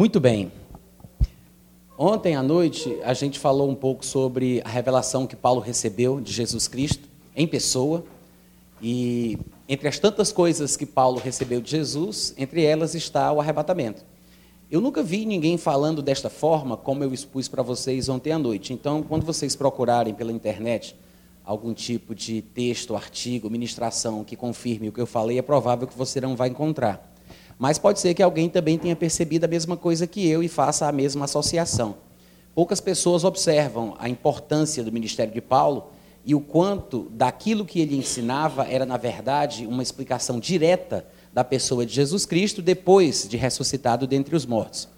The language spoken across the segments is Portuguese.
Muito bem. Ontem à noite a gente falou um pouco sobre a revelação que Paulo recebeu de Jesus Cristo em pessoa. E entre as tantas coisas que Paulo recebeu de Jesus, entre elas está o arrebatamento. Eu nunca vi ninguém falando desta forma como eu expus para vocês ontem à noite. Então, quando vocês procurarem pela internet algum tipo de texto, artigo, ministração que confirme o que eu falei, é provável que você não vai encontrar. Mas pode ser que alguém também tenha percebido a mesma coisa que eu e faça a mesma associação. Poucas pessoas observam a importância do ministério de Paulo e o quanto daquilo que ele ensinava era, na verdade, uma explicação direta da pessoa de Jesus Cristo depois de ressuscitado dentre os mortos.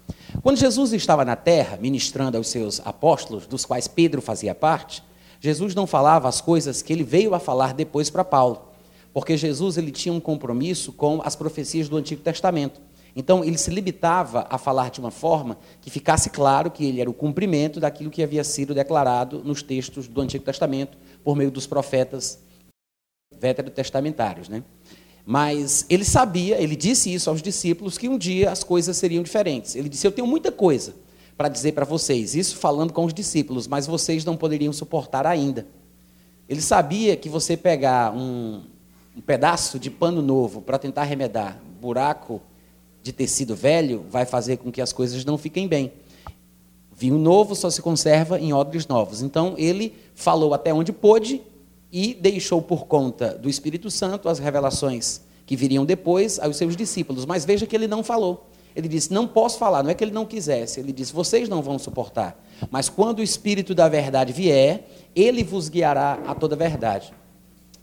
Quando Jesus estava na terra, ministrando aos seus apóstolos, dos quais Pedro fazia parte, Jesus não falava as coisas que ele veio a falar depois para Paulo porque Jesus ele tinha um compromisso com as profecias do Antigo Testamento. Então, ele se limitava a falar de uma forma que ficasse claro que ele era o cumprimento daquilo que havia sido declarado nos textos do Antigo Testamento por meio dos profetas veterotestamentários. Né? Mas ele sabia, ele disse isso aos discípulos, que um dia as coisas seriam diferentes. Ele disse: Eu tenho muita coisa para dizer para vocês, isso falando com os discípulos, mas vocês não poderiam suportar ainda. Ele sabia que você pegar um, um pedaço de pano novo para tentar remedar buraco de tecido velho vai fazer com que as coisas não fiquem bem. Vinho novo só se conserva em odres novos. Então ele falou até onde pôde e deixou por conta do Espírito Santo as revelações que viriam depois aos seus discípulos. Mas veja que ele não falou. Ele disse: Não posso falar. Não é que ele não quisesse. Ele disse: Vocês não vão suportar. Mas quando o Espírito da verdade vier, ele vos guiará a toda a verdade.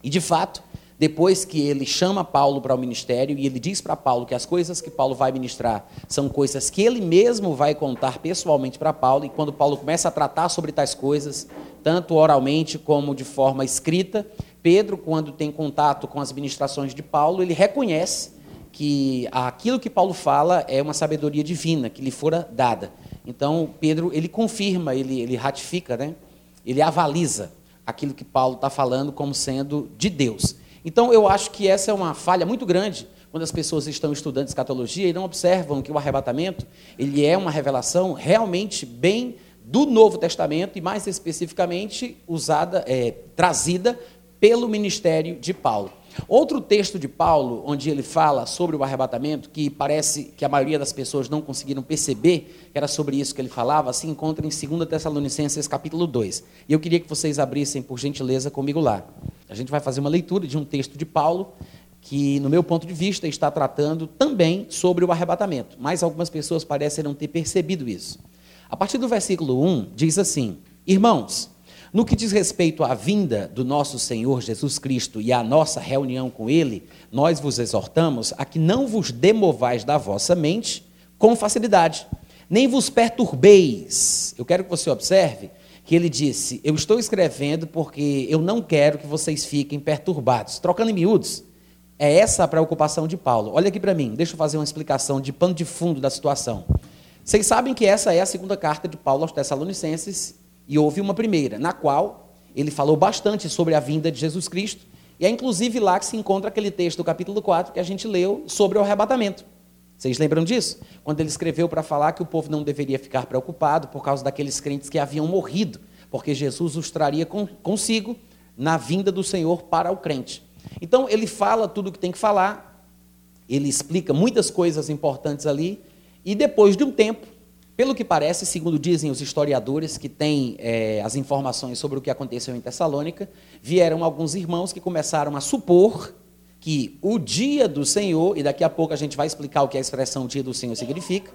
E de fato, depois que ele chama Paulo para o ministério e ele diz para Paulo que as coisas que Paulo vai ministrar são coisas que ele mesmo vai contar pessoalmente para Paulo, e quando Paulo começa a tratar sobre tais coisas, tanto oralmente como de forma escrita, Pedro, quando tem contato com as ministrações de Paulo, ele reconhece que aquilo que Paulo fala é uma sabedoria divina que lhe fora dada. Então, Pedro, ele confirma, ele, ele ratifica, né? ele avaliza aquilo que Paulo está falando como sendo de Deus. Então, eu acho que essa é uma falha muito grande quando as pessoas estão estudando escatologia e não observam que o arrebatamento ele é uma revelação realmente bem do Novo Testamento e mais especificamente usada, é, trazida pelo ministério de Paulo. Outro texto de Paulo, onde ele fala sobre o arrebatamento, que parece que a maioria das pessoas não conseguiram perceber que era sobre isso que ele falava, se encontra em 2 Tessalonicenses capítulo 2. E eu queria que vocês abrissem, por gentileza, comigo lá. A gente vai fazer uma leitura de um texto de Paulo, que, no meu ponto de vista, está tratando também sobre o arrebatamento. Mas algumas pessoas parecem não ter percebido isso. A partir do versículo 1, diz assim: Irmãos, no que diz respeito à vinda do nosso Senhor Jesus Cristo e à nossa reunião com Ele, nós vos exortamos a que não vos demovais da vossa mente com facilidade, nem vos perturbeis. Eu quero que você observe que ele disse: Eu estou escrevendo porque eu não quero que vocês fiquem perturbados. Trocando em miúdos, é essa a preocupação de Paulo. Olha aqui para mim, deixa eu fazer uma explicação de pano de fundo da situação. Vocês sabem que essa é a segunda carta de Paulo aos Tessalonicenses e houve uma primeira, na qual ele falou bastante sobre a vinda de Jesus Cristo. E é inclusive lá que se encontra aquele texto do capítulo 4 que a gente leu sobre o arrebatamento. Vocês lembram disso? Quando ele escreveu para falar que o povo não deveria ficar preocupado por causa daqueles crentes que haviam morrido, porque Jesus os traria consigo na vinda do Senhor para o crente. Então ele fala tudo o que tem que falar, ele explica muitas coisas importantes ali, e depois de um tempo, pelo que parece, segundo dizem os historiadores que têm é, as informações sobre o que aconteceu em Tessalônica, vieram alguns irmãos que começaram a supor que o dia do Senhor, e daqui a pouco a gente vai explicar o que a expressão dia do Senhor significa,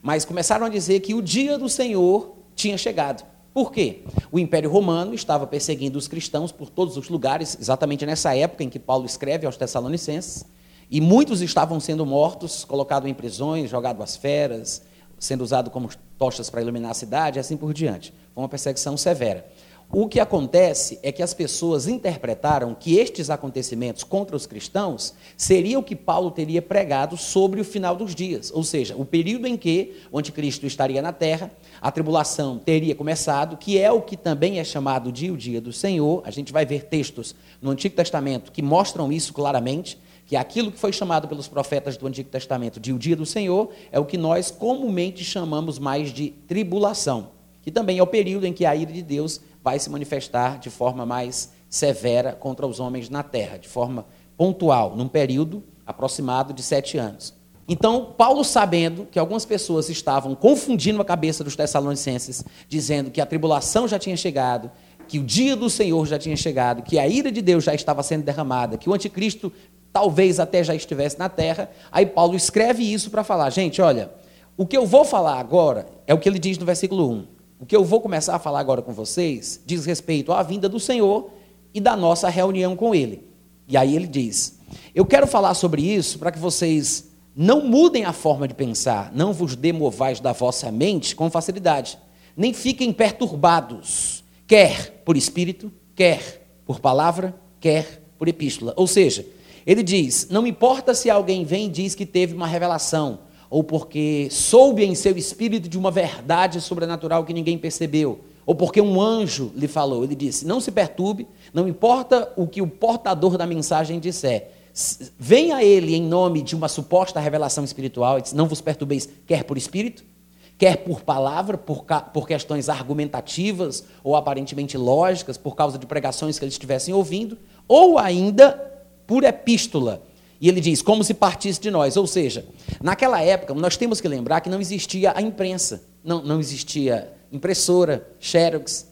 mas começaram a dizer que o dia do Senhor tinha chegado. Por quê? O Império Romano estava perseguindo os cristãos por todos os lugares, exatamente nessa época em que Paulo escreve aos Tessalonicenses, e muitos estavam sendo mortos, colocados em prisões, jogados às feras, sendo usado como tochas para iluminar a cidade, e assim por diante. Foi uma perseguição severa. O que acontece é que as pessoas interpretaram que estes acontecimentos contra os cristãos seria o que Paulo teria pregado sobre o final dos dias, ou seja, o período em que o anticristo estaria na terra, a tribulação teria começado, que é o que também é chamado de o dia do Senhor. A gente vai ver textos no Antigo Testamento que mostram isso claramente, que aquilo que foi chamado pelos profetas do Antigo Testamento de o dia do Senhor é o que nós comumente chamamos mais de tribulação, que também é o período em que a ira de Deus vai se manifestar de forma mais severa contra os homens na terra, de forma pontual, num período aproximado de sete anos. Então, Paulo, sabendo que algumas pessoas estavam confundindo a cabeça dos Tessalonicenses, dizendo que a tribulação já tinha chegado, que o dia do Senhor já tinha chegado, que a ira de Deus já estava sendo derramada, que o anticristo talvez até já estivesse na terra, aí Paulo escreve isso para falar: gente, olha, o que eu vou falar agora é o que ele diz no versículo 1. O que eu vou começar a falar agora com vocês diz respeito à vinda do Senhor e da nossa reunião com Ele. E aí ele diz: Eu quero falar sobre isso para que vocês não mudem a forma de pensar, não vos demovais da vossa mente com facilidade, nem fiquem perturbados, quer por espírito, quer por palavra, quer por epístola. Ou seja, ele diz: Não importa se alguém vem e diz que teve uma revelação ou porque soube em seu espírito de uma verdade sobrenatural que ninguém percebeu, ou porque um anjo lhe falou. Ele disse: Não se perturbe, não importa o que o portador da mensagem disser. Venha a ele em nome de uma suposta revelação espiritual, e diz, não vos perturbeis, quer por espírito, quer por palavra, por, por questões argumentativas ou aparentemente lógicas, por causa de pregações que eles estivessem ouvindo, ou ainda por epístola, e ele diz, como se partisse de nós. Ou seja, naquela época, nós temos que lembrar que não existia a imprensa, não, não existia impressora, xerox,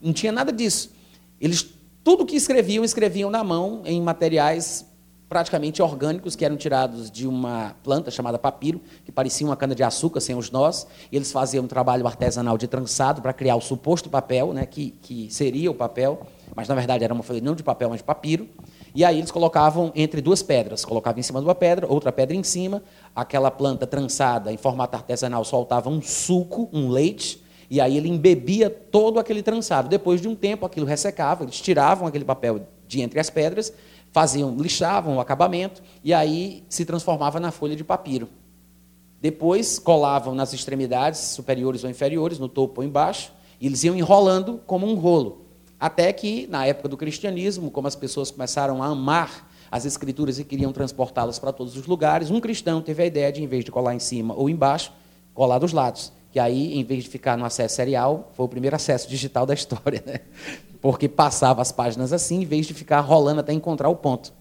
não tinha nada disso. Eles, tudo que escreviam, escreviam na mão, em materiais praticamente orgânicos que eram tirados de uma planta chamada papiro, que parecia uma cana-de-açúcar sem os nós. Eles faziam um trabalho artesanal de trançado para criar o suposto papel, né, que, que seria o papel, mas na verdade era uma folha não de papel, mas de papiro. E aí eles colocavam entre duas pedras, colocavam em cima de uma pedra, outra pedra em cima, aquela planta trançada em formato artesanal soltava um suco, um leite, e aí ele embebia todo aquele trançado. Depois de um tempo aquilo ressecava, eles tiravam aquele papel de entre as pedras, faziam, lixavam o acabamento e aí se transformava na folha de papiro. Depois colavam nas extremidades superiores ou inferiores, no topo ou embaixo, e eles iam enrolando como um rolo. Até que, na época do cristianismo, como as pessoas começaram a amar as escrituras e queriam transportá-las para todos os lugares, um cristão teve a ideia de, em vez de colar em cima ou embaixo, colar dos lados. Que aí, em vez de ficar no acesso serial, foi o primeiro acesso digital da história, né? Porque passava as páginas assim, em vez de ficar rolando até encontrar o ponto.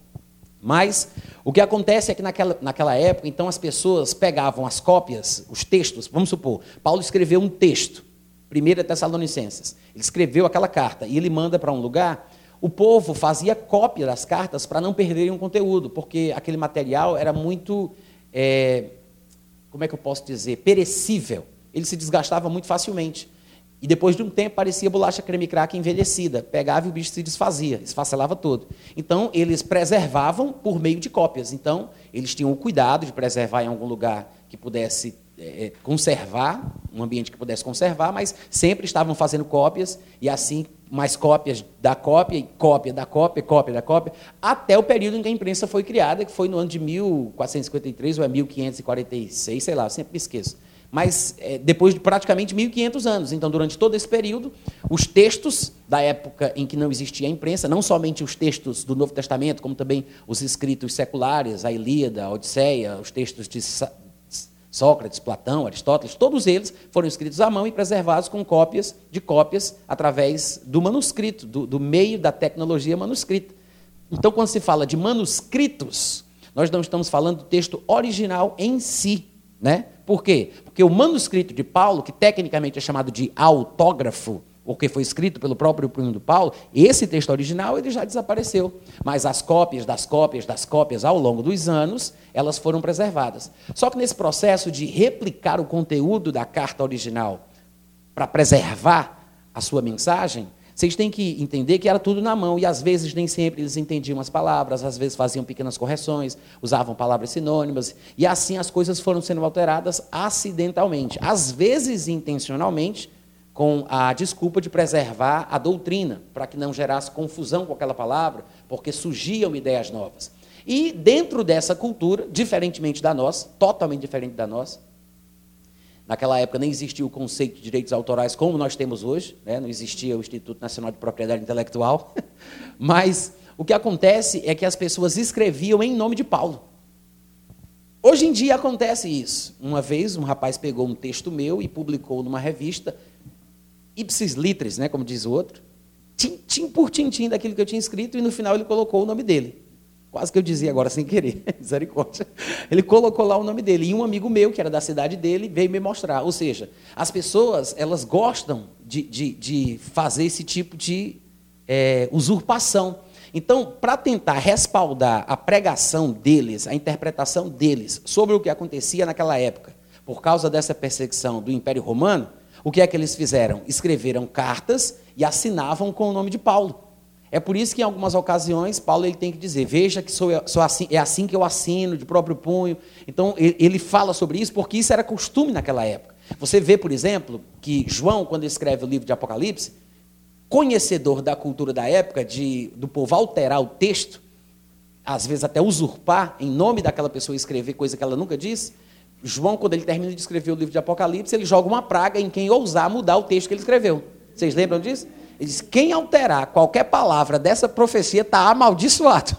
Mas o que acontece é que naquela, naquela época, então, as pessoas pegavam as cópias, os textos, vamos supor, Paulo escreveu um texto. 1 Tessalonicenses. Ele escreveu aquela carta e ele manda para um lugar. O povo fazia cópia das cartas para não perderem o conteúdo, porque aquele material era muito, é, como é que eu posso dizer, perecível. Ele se desgastava muito facilmente. E depois de um tempo parecia bolacha creme crack envelhecida. Pegava e o bicho se desfazia, esfacelava todo. Então, eles preservavam por meio de cópias. Então, eles tinham o cuidado de preservar em algum lugar que pudesse é, é, conservar, um ambiente que pudesse conservar, mas sempre estavam fazendo cópias, e assim mais cópias da cópia, e cópia da cópia, cópia da cópia, até o período em que a imprensa foi criada, que foi no ano de 1453 ou é 1546, sei lá, eu sempre me esqueço. Mas é, depois de praticamente 1500 anos. Então, durante todo esse período, os textos da época em que não existia a imprensa, não somente os textos do Novo Testamento, como também os escritos seculares, a Ilíada, a Odisseia, os textos de Sócrates, Platão, Aristóteles, todos eles foram escritos à mão e preservados com cópias de cópias através do manuscrito, do, do meio da tecnologia manuscrita. Então, quando se fala de manuscritos, nós não estamos falando do texto original em si. Né? Por quê? Porque o manuscrito de Paulo, que tecnicamente é chamado de autógrafo, porque foi escrito pelo próprio do Paulo, esse texto original ele já desapareceu. Mas as cópias das cópias das cópias ao longo dos anos, elas foram preservadas. Só que nesse processo de replicar o conteúdo da carta original para preservar a sua mensagem, vocês têm que entender que era tudo na mão e às vezes nem sempre eles entendiam as palavras, às vezes faziam pequenas correções, usavam palavras sinônimas e assim as coisas foram sendo alteradas acidentalmente, às vezes intencionalmente, com a desculpa de preservar a doutrina, para que não gerasse confusão com aquela palavra, porque surgiam ideias novas. E dentro dessa cultura, diferentemente da nossa, totalmente diferente da nossa, naquela época nem existia o conceito de direitos autorais como nós temos hoje, né? não existia o Instituto Nacional de Propriedade Intelectual, mas o que acontece é que as pessoas escreviam em nome de Paulo. Hoje em dia acontece isso. Uma vez um rapaz pegou um texto meu e publicou numa revista, ipsis litris, né, como diz o outro, tintim por tintim daquilo que eu tinha escrito, e no final ele colocou o nome dele. Quase que eu dizia agora sem querer, misericórdia. Ele colocou lá o nome dele. E um amigo meu, que era da cidade dele, veio me mostrar. Ou seja, as pessoas, elas gostam de, de, de fazer esse tipo de é, usurpação. Então, para tentar respaldar a pregação deles, a interpretação deles sobre o que acontecia naquela época, por causa dessa perseguição do Império Romano, o que é que eles fizeram? Escreveram cartas e assinavam com o nome de Paulo. É por isso que em algumas ocasiões Paulo ele tem que dizer: veja que sou, sou assim, é assim que eu assino, de próprio punho. Então ele fala sobre isso porque isso era costume naquela época. Você vê, por exemplo, que João, quando escreve o livro de Apocalipse, conhecedor da cultura da época, de, do povo alterar o texto, às vezes até usurpar em nome daquela pessoa escrever coisa que ela nunca disse. João, quando ele termina de escrever o livro de Apocalipse, ele joga uma praga em quem ousar mudar o texto que ele escreveu. Vocês lembram disso? Ele diz: quem alterar qualquer palavra dessa profecia está amaldiçoado.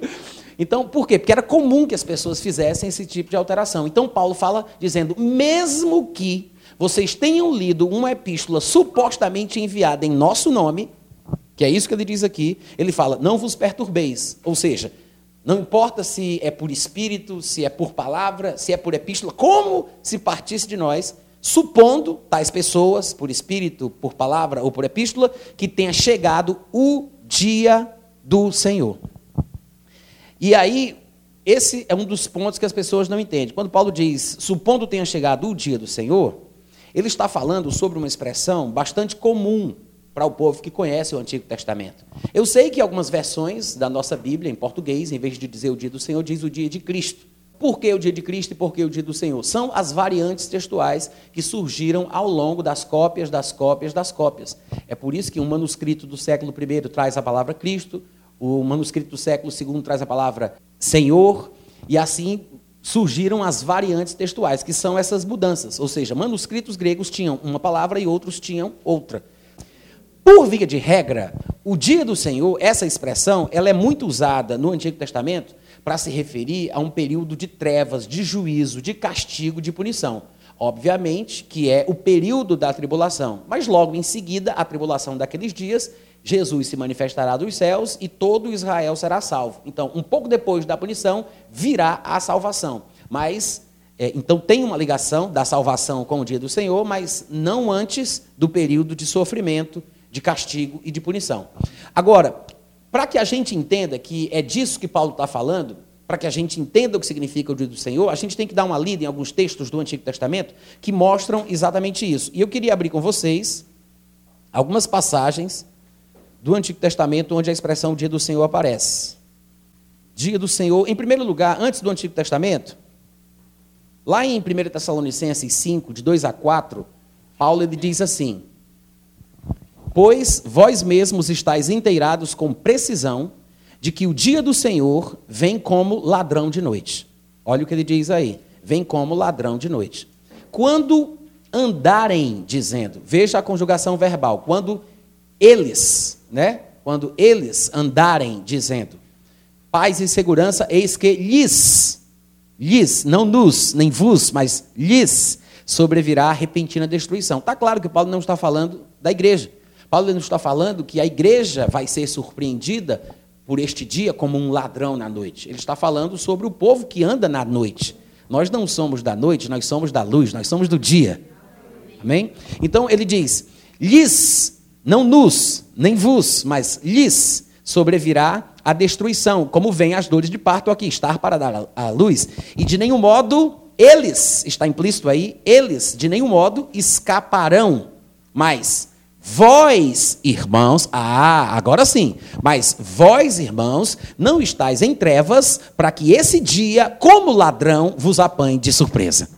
então, por quê? Porque era comum que as pessoas fizessem esse tipo de alteração. Então, Paulo fala dizendo: mesmo que vocês tenham lido uma epístola supostamente enviada em nosso nome, que é isso que ele diz aqui, ele fala: não vos perturbeis. Ou seja, não importa se é por espírito, se é por palavra, se é por epístola, como se partisse de nós, supondo tais pessoas, por espírito, por palavra ou por epístola, que tenha chegado o dia do Senhor. E aí, esse é um dos pontos que as pessoas não entendem. Quando Paulo diz, supondo tenha chegado o dia do Senhor, ele está falando sobre uma expressão bastante comum para o povo que conhece o Antigo Testamento. Eu sei que algumas versões da nossa Bíblia, em português, em vez de dizer o dia do Senhor, diz o dia de Cristo. Por que o dia de Cristo e por que o dia do Senhor? São as variantes textuais que surgiram ao longo das cópias, das cópias, das cópias. É por isso que um manuscrito do século I traz a palavra Cristo, o manuscrito do século II traz a palavra Senhor, e assim surgiram as variantes textuais, que são essas mudanças. Ou seja, manuscritos gregos tinham uma palavra e outros tinham outra. Por via de regra, o dia do Senhor, essa expressão, ela é muito usada no Antigo Testamento para se referir a um período de trevas, de juízo, de castigo, de punição. Obviamente que é o período da tribulação, mas logo em seguida, a tribulação daqueles dias, Jesus se manifestará dos céus e todo Israel será salvo. Então, um pouco depois da punição, virá a salvação. Mas, é, então, tem uma ligação da salvação com o dia do Senhor, mas não antes do período de sofrimento, de castigo e de punição. Agora, para que a gente entenda que é disso que Paulo está falando, para que a gente entenda o que significa o dia do Senhor, a gente tem que dar uma lida em alguns textos do Antigo Testamento que mostram exatamente isso. E eu queria abrir com vocês algumas passagens do Antigo Testamento onde a expressão dia do Senhor aparece. Dia do Senhor, em primeiro lugar, antes do Antigo Testamento, lá em 1 Tessalonicenses 5, de 2 a 4, Paulo ele diz assim: Pois vós mesmos estáis inteirados com precisão de que o dia do Senhor vem como ladrão de noite. Olha o que ele diz aí: vem como ladrão de noite. Quando andarem, dizendo, veja a conjugação verbal, quando eles, né? Quando eles andarem, dizendo, paz e segurança, eis que lhes, lhes, não nos, nem vos, mas lhes sobrevirá a repentina destruição. Está claro que Paulo não está falando da igreja. Paulo não está falando que a igreja vai ser surpreendida por este dia como um ladrão na noite. Ele está falando sobre o povo que anda na noite. Nós não somos da noite, nós somos da luz, nós somos do dia. Amém? Então ele diz: lhes, não nos, nem vos, mas lhes sobrevirá a destruição, como vem as dores de parto aqui, estar para dar a luz, e de nenhum modo eles, está implícito aí, eles de nenhum modo escaparão, mas Vós, irmãos, ah, agora sim, mas vós, irmãos, não estáis em trevas para que esse dia, como ladrão, vos apanhe de surpresa.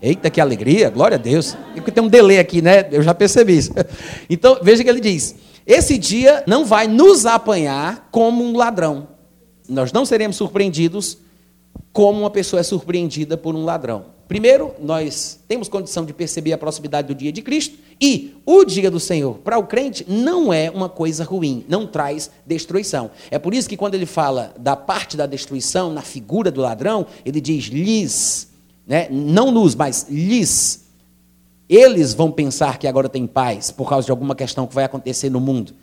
Eita, que alegria, glória a Deus. Tem um delay aqui, né? Eu já percebi isso. Então, veja que ele diz: esse dia não vai nos apanhar como um ladrão. Nós não seremos surpreendidos como uma pessoa é surpreendida por um ladrão. Primeiro, nós temos condição de perceber a proximidade do dia de Cristo e o dia do Senhor, para o crente, não é uma coisa ruim, não traz destruição. É por isso que quando ele fala da parte da destruição na figura do ladrão, ele diz lhes, né? não nos, mas lhes. Eles vão pensar que agora tem paz por causa de alguma questão que vai acontecer no mundo,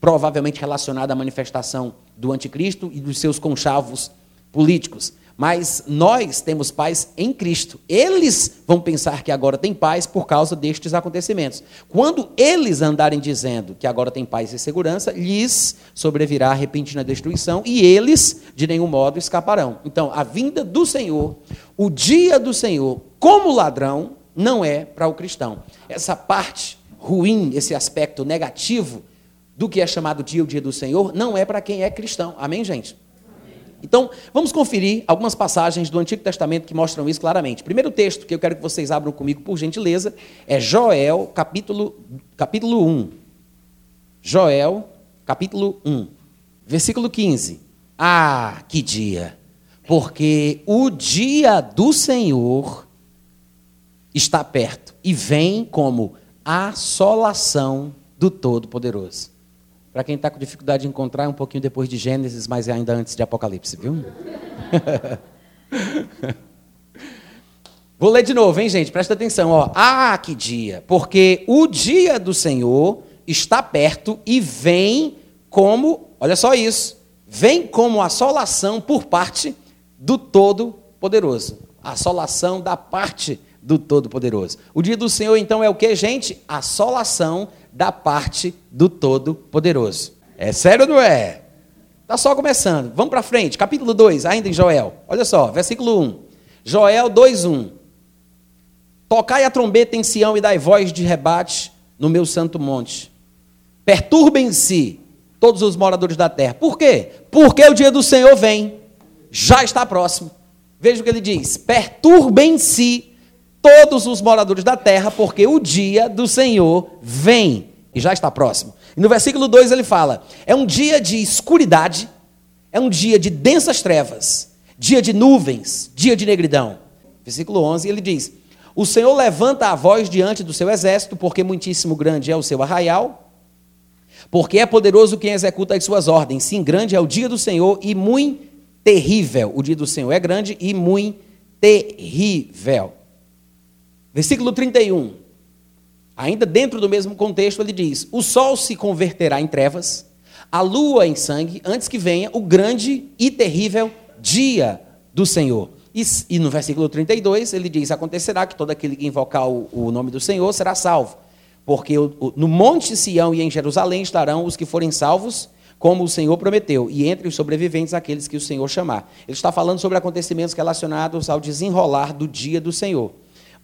provavelmente relacionada à manifestação do anticristo e dos seus conchavos políticos. Mas nós temos paz em Cristo. Eles vão pensar que agora tem paz por causa destes acontecimentos. Quando eles andarem dizendo que agora tem paz e segurança, lhes sobrevirá a repentina destruição e eles de nenhum modo escaparão. Então, a vinda do Senhor, o dia do Senhor, como ladrão, não é para o cristão. Essa parte ruim, esse aspecto negativo do que é chamado dia o dia do Senhor, não é para quem é cristão. Amém, gente? Então, vamos conferir algumas passagens do Antigo Testamento que mostram isso claramente. Primeiro texto que eu quero que vocês abram comigo, por gentileza, é Joel, capítulo, capítulo 1. Joel, capítulo 1, versículo 15. Ah, que dia! Porque o dia do Senhor está perto e vem como assolação do Todo-Poderoso. Para quem está com dificuldade de encontrar, é um pouquinho depois de Gênesis, mas é ainda antes de Apocalipse, viu? Vou ler de novo, hein, gente? Presta atenção, ó. Ah, que dia! Porque o dia do Senhor está perto e vem como, olha só isso, vem como assolação por parte do Todo-Poderoso. Assolação da parte do Todo-Poderoso. O dia do Senhor, então, é o que, gente? Assolação da parte do Todo-Poderoso. É sério ou não é? Está só começando. Vamos para frente. Capítulo 2, ainda em Joel. Olha só, versículo 1. Joel 2:1. Tocai a trombeta em Sião e dai voz de rebate no meu santo monte. Perturbem-se todos os moradores da terra. Por quê? Porque o dia do Senhor vem. Já está próximo. Veja o que ele diz: Perturbem-se todos os moradores da terra, porque o dia do Senhor vem e já está próximo. E no versículo 2 ele fala: é um dia de escuridade, é um dia de densas trevas, dia de nuvens, dia de negridão. Versículo 11 ele diz: O Senhor levanta a voz diante do seu exército, porque muitíssimo grande é o seu arraial, porque é poderoso quem executa as suas ordens. Sim, grande é o dia do Senhor e muito terrível. O dia do Senhor é grande e muito terrível. Versículo 31. Ainda dentro do mesmo contexto, ele diz: O sol se converterá em trevas, a lua em sangue, antes que venha o grande e terrível dia do Senhor. E, e no versículo 32, ele diz: Acontecerá que todo aquele que invocar o, o nome do Senhor será salvo. Porque o, o, no Monte Sião e em Jerusalém estarão os que forem salvos, como o Senhor prometeu, e entre os sobreviventes aqueles que o Senhor chamar. Ele está falando sobre acontecimentos relacionados ao desenrolar do dia do Senhor.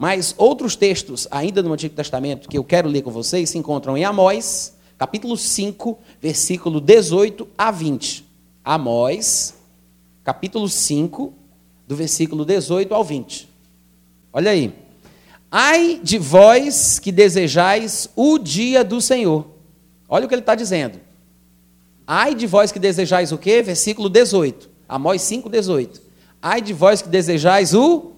Mas outros textos, ainda no Antigo Testamento, que eu quero ler com vocês, se encontram em Amós, capítulo 5, versículo 18 a 20. Amós, capítulo 5, do versículo 18 ao 20. Olha aí. Ai de vós que desejais o dia do Senhor. Olha o que ele está dizendo. Ai de vós que desejais o quê? Versículo 18. Amós 5, 18. Ai de vós que desejais o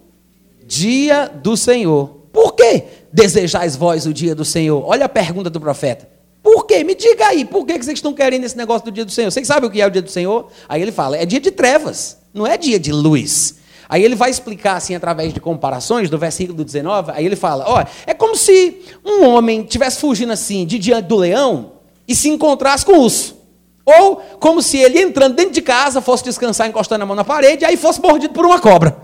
dia do Senhor. Por que desejais vós o dia do Senhor? Olha a pergunta do profeta. Por quê? Me diga aí, por que vocês estão querendo esse negócio do dia do Senhor? Vocês sabem o que é o dia do Senhor? Aí ele fala, é dia de trevas, não é dia de luz. Aí ele vai explicar assim através de comparações do versículo 19, aí ele fala, ó, é como se um homem tivesse fugindo assim de diante do leão e se encontrasse com o urso. Ou como se ele entrando dentro de casa fosse descansar encostando a mão na parede e aí fosse mordido por uma cobra.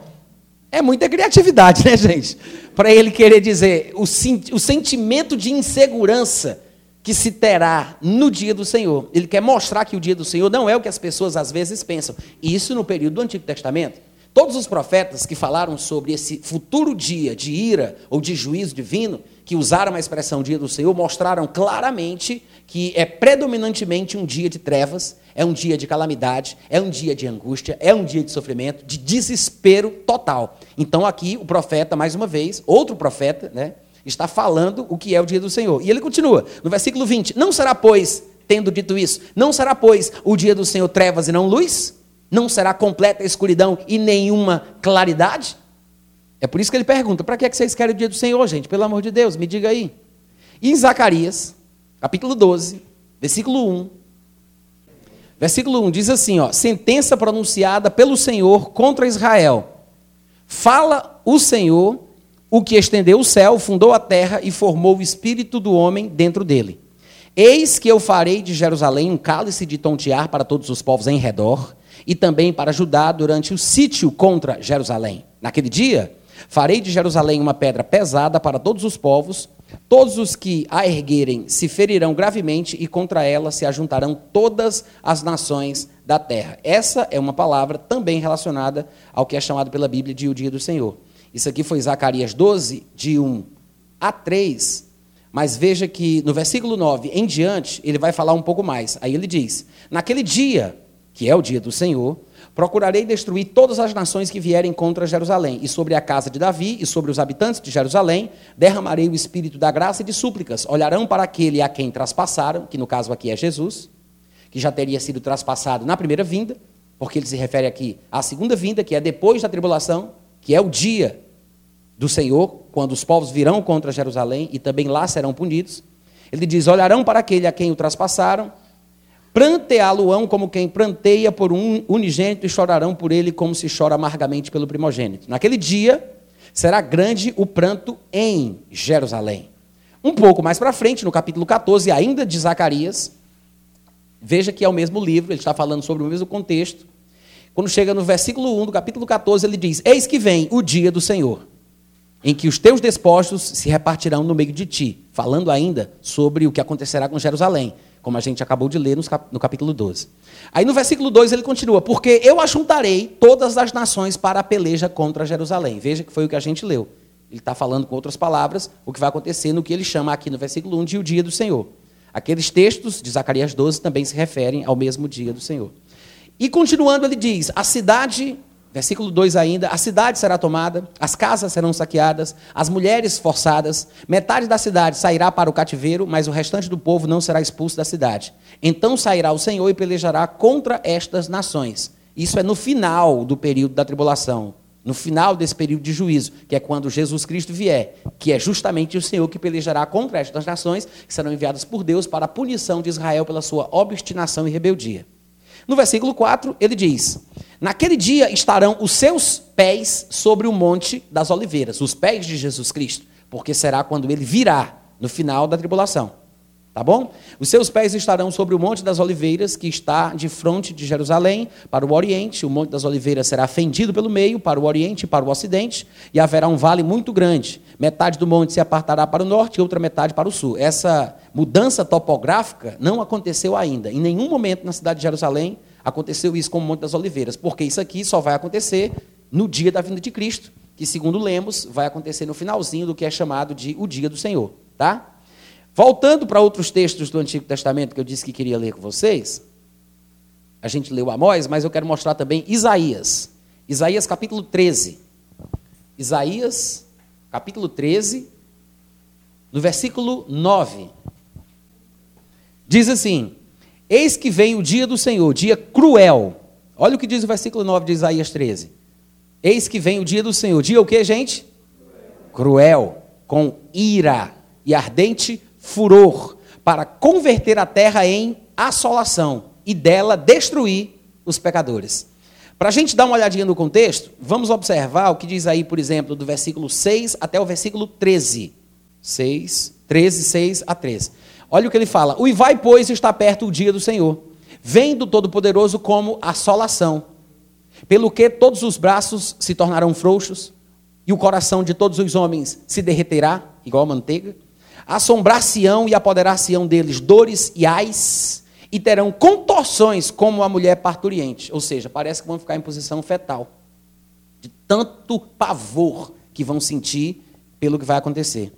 É muita criatividade, né, gente? Para ele querer dizer o, o sentimento de insegurança que se terá no dia do Senhor. Ele quer mostrar que o dia do Senhor não é o que as pessoas às vezes pensam. Isso no período do Antigo Testamento. Todos os profetas que falaram sobre esse futuro dia de ira ou de juízo divino, que usaram a expressão dia do Senhor, mostraram claramente que é predominantemente um dia de trevas, é um dia de calamidade, é um dia de angústia, é um dia de sofrimento, de desespero total. Então aqui o profeta, mais uma vez, outro profeta, né, está falando o que é o dia do Senhor. E ele continua, no versículo 20: Não será, pois, tendo dito isso, não será, pois, o dia do Senhor trevas e não luz? Não será completa escuridão e nenhuma claridade? É por isso que ele pergunta: para que, é que vocês querem o dia do Senhor, gente? Pelo amor de Deus, me diga aí. E em Zacarias, capítulo 12, versículo 1. Versículo 1 diz assim: ó, sentença pronunciada pelo Senhor contra Israel. Fala o Senhor, o que estendeu o céu, fundou a terra e formou o espírito do homem dentro dele. Eis que eu farei de Jerusalém um cálice de tontear para todos os povos em redor, e também para Judá durante o sítio contra Jerusalém. Naquele dia, farei de Jerusalém uma pedra pesada para todos os povos, todos os que a erguerem se ferirão gravemente, e contra ela se ajuntarão todas as nações da terra. Essa é uma palavra também relacionada ao que é chamado pela Bíblia de o dia do Senhor. Isso aqui foi Zacarias 12, de 1 a 3. Mas veja que no versículo 9 em diante, ele vai falar um pouco mais. Aí ele diz: Naquele dia, que é o dia do Senhor, procurarei destruir todas as nações que vierem contra Jerusalém, e sobre a casa de Davi e sobre os habitantes de Jerusalém derramarei o espírito da graça e de súplicas. Olharão para aquele a quem traspassaram, que no caso aqui é Jesus, que já teria sido traspassado na primeira vinda, porque ele se refere aqui à segunda vinda, que é depois da tribulação, que é o dia do Senhor, quando os povos virão contra Jerusalém e também lá serão punidos. Ele diz: Olharão para aquele a quem o traspassaram Pranteá-lo-ão como quem pranteia por um unigênito e chorarão por ele como se chora amargamente pelo primogênito. Naquele dia será grande o pranto em Jerusalém. Um pouco mais para frente, no capítulo 14, ainda de Zacarias, veja que é o mesmo livro, ele está falando sobre o mesmo contexto. Quando chega no versículo 1 do capítulo 14, ele diz: Eis que vem o dia do Senhor, em que os teus despojos se repartirão no meio de ti, falando ainda sobre o que acontecerá com Jerusalém como a gente acabou de ler no capítulo 12. Aí no versículo 2 ele continua: Porque eu ajuntarei todas as nações para a peleja contra Jerusalém. Veja que foi o que a gente leu. Ele está falando com outras palavras o que vai acontecer no que ele chama aqui no versículo 1 de o dia do Senhor. Aqueles textos de Zacarias 12 também se referem ao mesmo dia do Senhor. E continuando, ele diz: A cidade Versículo 2 ainda: A cidade será tomada, as casas serão saqueadas, as mulheres forçadas, metade da cidade sairá para o cativeiro, mas o restante do povo não será expulso da cidade. Então sairá o Senhor e pelejará contra estas nações. Isso é no final do período da tribulação, no final desse período de juízo, que é quando Jesus Cristo vier, que é justamente o Senhor que pelejará contra estas nações que serão enviadas por Deus para a punição de Israel pela sua obstinação e rebeldia. No versículo 4, ele diz: Naquele dia estarão os seus pés sobre o monte das oliveiras, os pés de Jesus Cristo, porque será quando ele virá no final da tribulação. Tá bom? Os seus pés estarão sobre o Monte das Oliveiras, que está de frente de Jerusalém, para o oriente. O Monte das Oliveiras será fendido pelo meio, para o oriente e para o ocidente, e haverá um vale muito grande. Metade do monte se apartará para o norte e outra metade para o sul. Essa mudança topográfica não aconteceu ainda. Em nenhum momento na cidade de Jerusalém aconteceu isso com o Monte das Oliveiras, porque isso aqui só vai acontecer no dia da vinda de Cristo, que segundo lemos, vai acontecer no finalzinho do que é chamado de o dia do Senhor, tá? Voltando para outros textos do Antigo Testamento que eu disse que queria ler com vocês, a gente leu Amós, mas eu quero mostrar também Isaías. Isaías capítulo 13. Isaías capítulo 13, no versículo 9. Diz assim: Eis que vem o dia do Senhor, dia cruel. Olha o que diz o versículo 9 de Isaías 13. Eis que vem o dia do Senhor. Dia o que, gente? Cruel, com ira e ardente furor para converter a terra em assolação e dela destruir os pecadores. Para a gente dar uma olhadinha no contexto, vamos observar o que diz aí, por exemplo, do versículo 6 até o versículo 13. 6, 13, 6 a 13. Olha o que ele fala: O vai, pois, está perto o dia do Senhor. Vem do Todo-Poderoso como assolação, pelo que todos os braços se tornarão frouxos, e o coração de todos os homens se derreterá, igual a manteiga assombrar-se-ão e apoderar-se-ão deles dores e ais, e terão contorções como a mulher parturiente. Ou seja, parece que vão ficar em posição fetal. tanto pavor que vão sentir pelo que vai acontecer.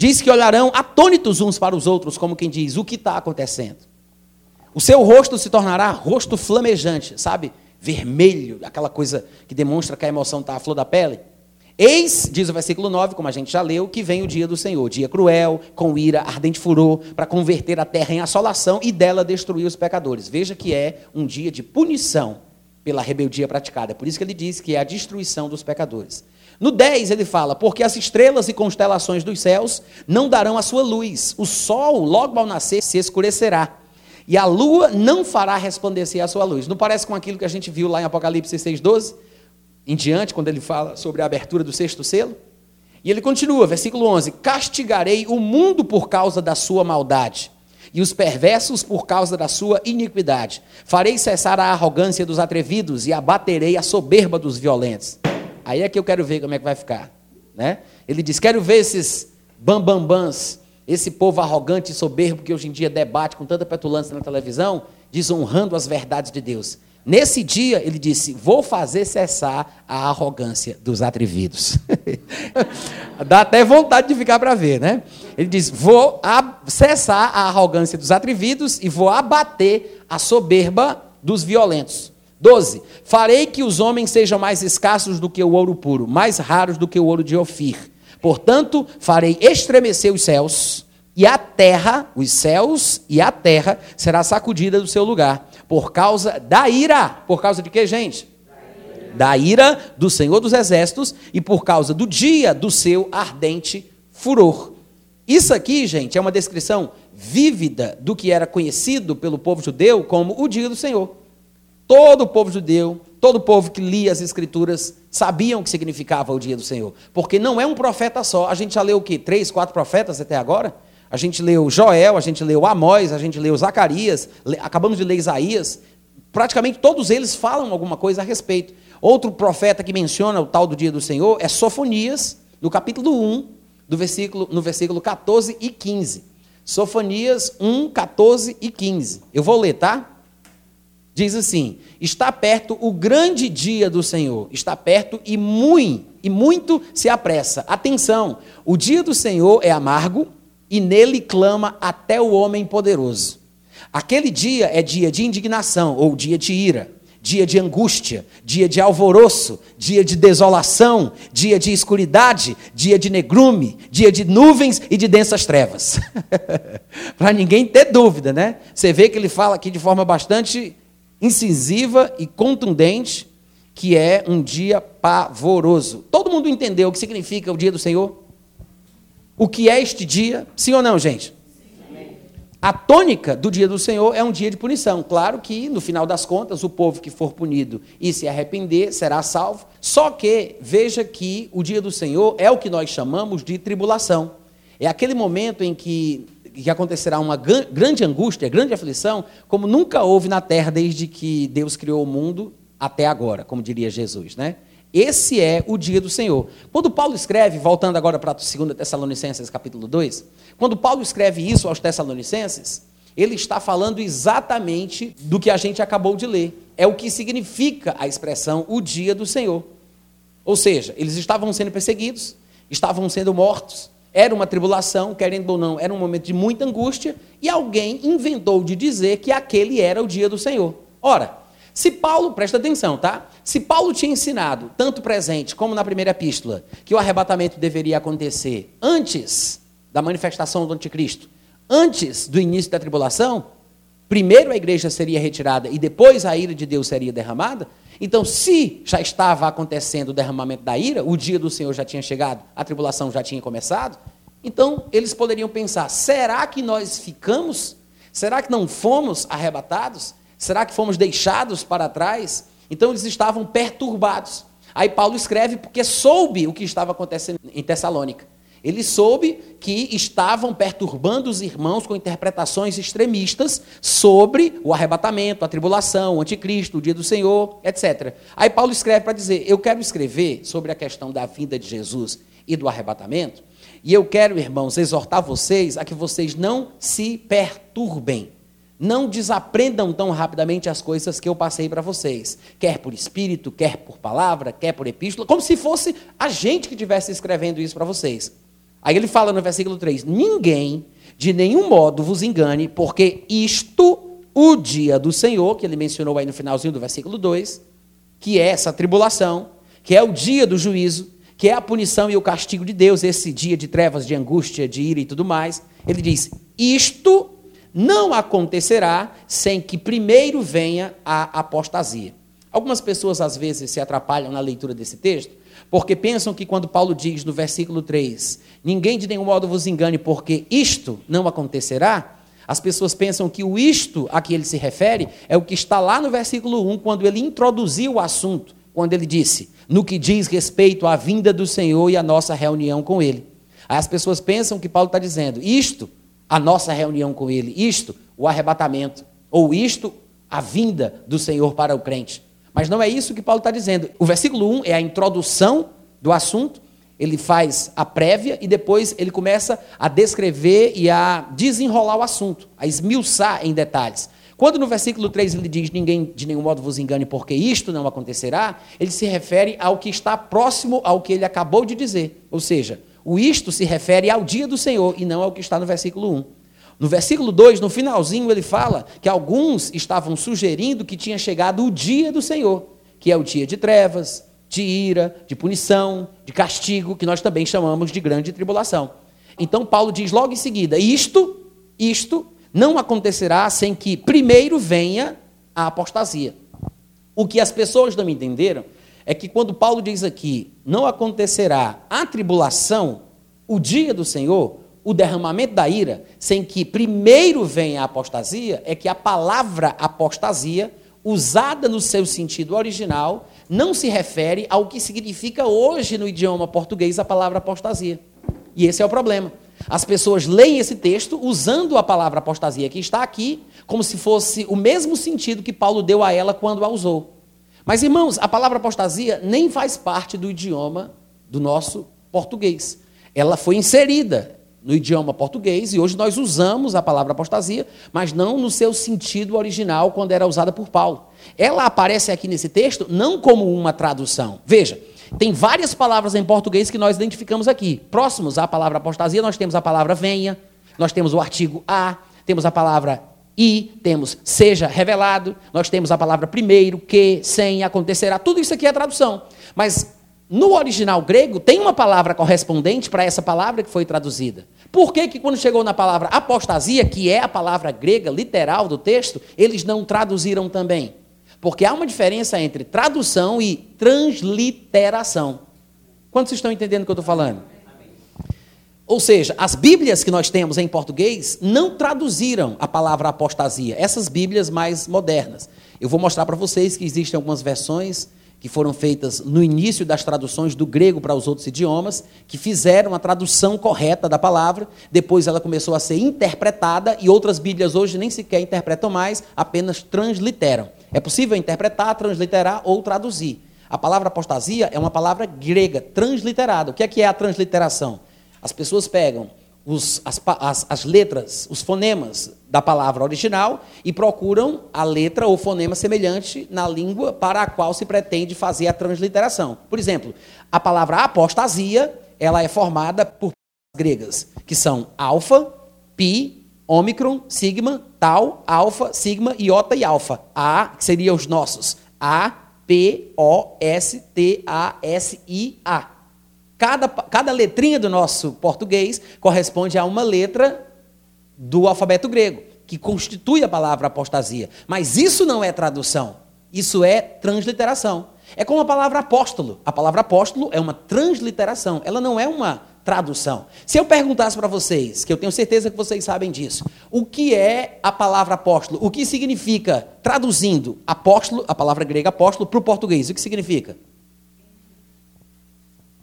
Diz que olharão atônitos uns para os outros, como quem diz: o que está acontecendo? O seu rosto se tornará rosto flamejante, sabe? Vermelho, aquela coisa que demonstra que a emoção está à flor da pele. Eis, diz o versículo 9, como a gente já leu, que vem o dia do Senhor, dia cruel, com ira, ardente furor, para converter a terra em assolação e dela destruir os pecadores. Veja que é um dia de punição pela rebeldia praticada. Por isso que ele diz que é a destruição dos pecadores. No 10 ele fala: Porque as estrelas e constelações dos céus não darão a sua luz, o sol, logo ao nascer, se escurecerá, e a lua não fará resplandecer a sua luz. Não parece com aquilo que a gente viu lá em Apocalipse 6,12? Em diante, quando ele fala sobre a abertura do sexto selo? E ele continua, versículo 11: Castigarei o mundo por causa da sua maldade e os perversos por causa da sua iniquidade. Farei cessar a arrogância dos atrevidos e abaterei a soberba dos violentos. Aí é que eu quero ver como é que vai ficar. Né? Ele diz: Quero ver esses bambambãs, esse povo arrogante e soberbo que hoje em dia debate com tanta petulância na televisão, desonrando as verdades de Deus. Nesse dia, ele disse: Vou fazer cessar a arrogância dos atrevidos. Dá até vontade de ficar para ver, né? Ele diz: Vou cessar a arrogância dos atrevidos e vou abater a soberba dos violentos. 12. Farei que os homens sejam mais escassos do que o ouro puro, mais raros do que o ouro de Ofir. Portanto, farei estremecer os céus, e a terra, os céus e a terra, será sacudida do seu lugar, por causa da ira. Por causa de quê, gente? Da ira do Senhor dos Exércitos e por causa do dia do seu ardente furor. Isso aqui, gente, é uma descrição vívida do que era conhecido pelo povo judeu como o dia do Senhor. Todo o povo judeu, todo o povo que lia as escrituras, sabiam o que significava o dia do Senhor. Porque não é um profeta só. A gente já leu o quê? Três, quatro profetas até agora? A gente leu Joel, a gente leu Amós, a gente leu Zacarias, acabamos de ler Isaías. Praticamente todos eles falam alguma coisa a respeito. Outro profeta que menciona o tal do dia do Senhor é Sofonias, no capítulo 1, do versículo, no versículo 14 e 15. Sofonias 1, 14 e 15. Eu vou ler, tá? Diz assim: Está perto o grande dia do Senhor, está perto e muito, e muito se apressa. Atenção, o dia do Senhor é amargo e nele clama até o homem poderoso. Aquele dia é dia de indignação ou dia de ira dia de angústia, dia de alvoroço, dia de desolação, dia de escuridade, dia de negrume, dia de nuvens e de densas trevas. Para ninguém ter dúvida, né? Você vê que ele fala aqui de forma bastante incisiva e contundente que é um dia pavoroso. Todo mundo entendeu o que significa o dia do Senhor? O que é este dia? Sim ou não, gente? A tônica do dia do Senhor é um dia de punição. Claro que, no final das contas, o povo que for punido e se arrepender será salvo. Só que, veja que o dia do Senhor é o que nós chamamos de tribulação. É aquele momento em que, que acontecerá uma grande angústia, grande aflição, como nunca houve na terra desde que Deus criou o mundo até agora, como diria Jesus, né? Esse é o dia do Senhor. Quando Paulo escreve, voltando agora para 2 Tessalonicenses capítulo 2, quando Paulo escreve isso aos Tessalonicenses, ele está falando exatamente do que a gente acabou de ler. É o que significa a expressão o dia do Senhor. Ou seja, eles estavam sendo perseguidos, estavam sendo mortos, era uma tribulação, querendo ou não, era um momento de muita angústia, e alguém inventou de dizer que aquele era o dia do Senhor. Ora, se Paulo, presta atenção, tá? Se Paulo tinha ensinado, tanto presente como na primeira epístola, que o arrebatamento deveria acontecer antes da manifestação do anticristo, antes do início da tribulação, primeiro a igreja seria retirada e depois a ira de Deus seria derramada, então se já estava acontecendo o derramamento da ira, o dia do Senhor já tinha chegado, a tribulação já tinha começado, então eles poderiam pensar: será que nós ficamos? Será que não fomos arrebatados? Será que fomos deixados para trás? Então eles estavam perturbados. Aí Paulo escreve porque soube o que estava acontecendo em Tessalônica. Ele soube que estavam perturbando os irmãos com interpretações extremistas sobre o arrebatamento, a tribulação, o anticristo, o dia do Senhor, etc. Aí Paulo escreve para dizer: Eu quero escrever sobre a questão da vinda de Jesus e do arrebatamento, e eu quero, irmãos, exortar vocês a que vocês não se perturbem Não desaprendam tão rapidamente as coisas que eu passei para vocês, quer por espírito, quer por palavra, quer por epístola, como se fosse a gente que estivesse escrevendo isso para vocês. Aí ele fala no versículo 3: Ninguém de nenhum modo vos engane, porque isto, o dia do Senhor, que ele mencionou aí no finalzinho do versículo 2, que é essa tribulação, que é o dia do juízo, que é a punição e o castigo de Deus, esse dia de trevas, de angústia, de ira e tudo mais. Ele diz: Isto não acontecerá sem que primeiro venha a apostasia. Algumas pessoas às vezes se atrapalham na leitura desse texto, porque pensam que quando Paulo diz no versículo 3, ninguém de nenhum modo vos engane, porque isto não acontecerá, as pessoas pensam que o isto a que ele se refere é o que está lá no versículo 1, quando ele introduziu o assunto, quando ele disse, no que diz respeito à vinda do Senhor e à nossa reunião com ele. Aí as pessoas pensam que Paulo está dizendo, isto, a nossa reunião com ele, isto, o arrebatamento, ou isto, a vinda do Senhor para o crente. Mas não é isso que Paulo está dizendo. O versículo 1 é a introdução do assunto, ele faz a prévia e depois ele começa a descrever e a desenrolar o assunto, a esmiuçar em detalhes. Quando no versículo 3 ele diz: Ninguém de nenhum modo vos engane, porque isto não acontecerá, ele se refere ao que está próximo ao que ele acabou de dizer. Ou seja, o isto se refere ao dia do Senhor e não ao que está no versículo 1. No versículo 2, no finalzinho, ele fala que alguns estavam sugerindo que tinha chegado o dia do Senhor, que é o dia de trevas, de ira, de punição, de castigo, que nós também chamamos de grande tribulação. Então Paulo diz logo em seguida: isto, isto não acontecerá sem que primeiro venha a apostasia. O que as pessoas não entenderam é que quando Paulo diz aqui, não acontecerá a tribulação, o dia do Senhor, o derramamento da ira, sem que primeiro venha a apostasia, é que a palavra apostasia, usada no seu sentido original, não se refere ao que significa hoje no idioma português a palavra apostasia. E esse é o problema. As pessoas leem esse texto usando a palavra apostasia que está aqui, como se fosse o mesmo sentido que Paulo deu a ela quando a usou. Mas, irmãos, a palavra apostasia nem faz parte do idioma do nosso português. Ela foi inserida, no idioma português, e hoje nós usamos a palavra apostasia, mas não no seu sentido original quando era usada por Paulo. Ela aparece aqui nesse texto não como uma tradução. Veja, tem várias palavras em português que nós identificamos aqui. Próximos à palavra apostasia, nós temos a palavra venha, nós temos o artigo a, temos a palavra e, temos seja revelado, nós temos a palavra primeiro, que, sem, acontecerá. Tudo isso aqui é tradução. Mas no original grego, tem uma palavra correspondente para essa palavra que foi traduzida. Por que, que quando chegou na palavra apostasia, que é a palavra grega literal do texto, eles não traduziram também? Porque há uma diferença entre tradução e transliteração. Quantos estão entendendo o que eu estou falando? Ou seja, as Bíblias que nós temos em português não traduziram a palavra apostasia, essas Bíblias mais modernas. Eu vou mostrar para vocês que existem algumas versões que foram feitas no início das traduções do grego para os outros idiomas, que fizeram a tradução correta da palavra, depois ela começou a ser interpretada e outras Bíblias hoje nem sequer interpretam mais, apenas transliteram. É possível interpretar, transliterar ou traduzir. A palavra apostasia é uma palavra grega, transliterada. O que é, que é a transliteração? As pessoas pegam os, as, as, as, letras, os fonemas da palavra original e procuram a letra ou fonema semelhante na língua para a qual se pretende fazer a transliteração. Por exemplo, a palavra apostasia, ela é formada por gregas, que são alfa, pi, ômicron, sigma, tal, alfa, sigma, iota e alfa. A, que seriam os nossos. A, P, O, S, T, A, S, I, A. Cada, cada letrinha do nosso português corresponde a uma letra do alfabeto grego, que constitui a palavra apostasia. Mas isso não é tradução, isso é transliteração. É como a palavra apóstolo. A palavra apóstolo é uma transliteração, ela não é uma tradução. Se eu perguntasse para vocês, que eu tenho certeza que vocês sabem disso, o que é a palavra apóstolo? O que significa, traduzindo apóstolo, a palavra grega apóstolo, para o português? O que significa?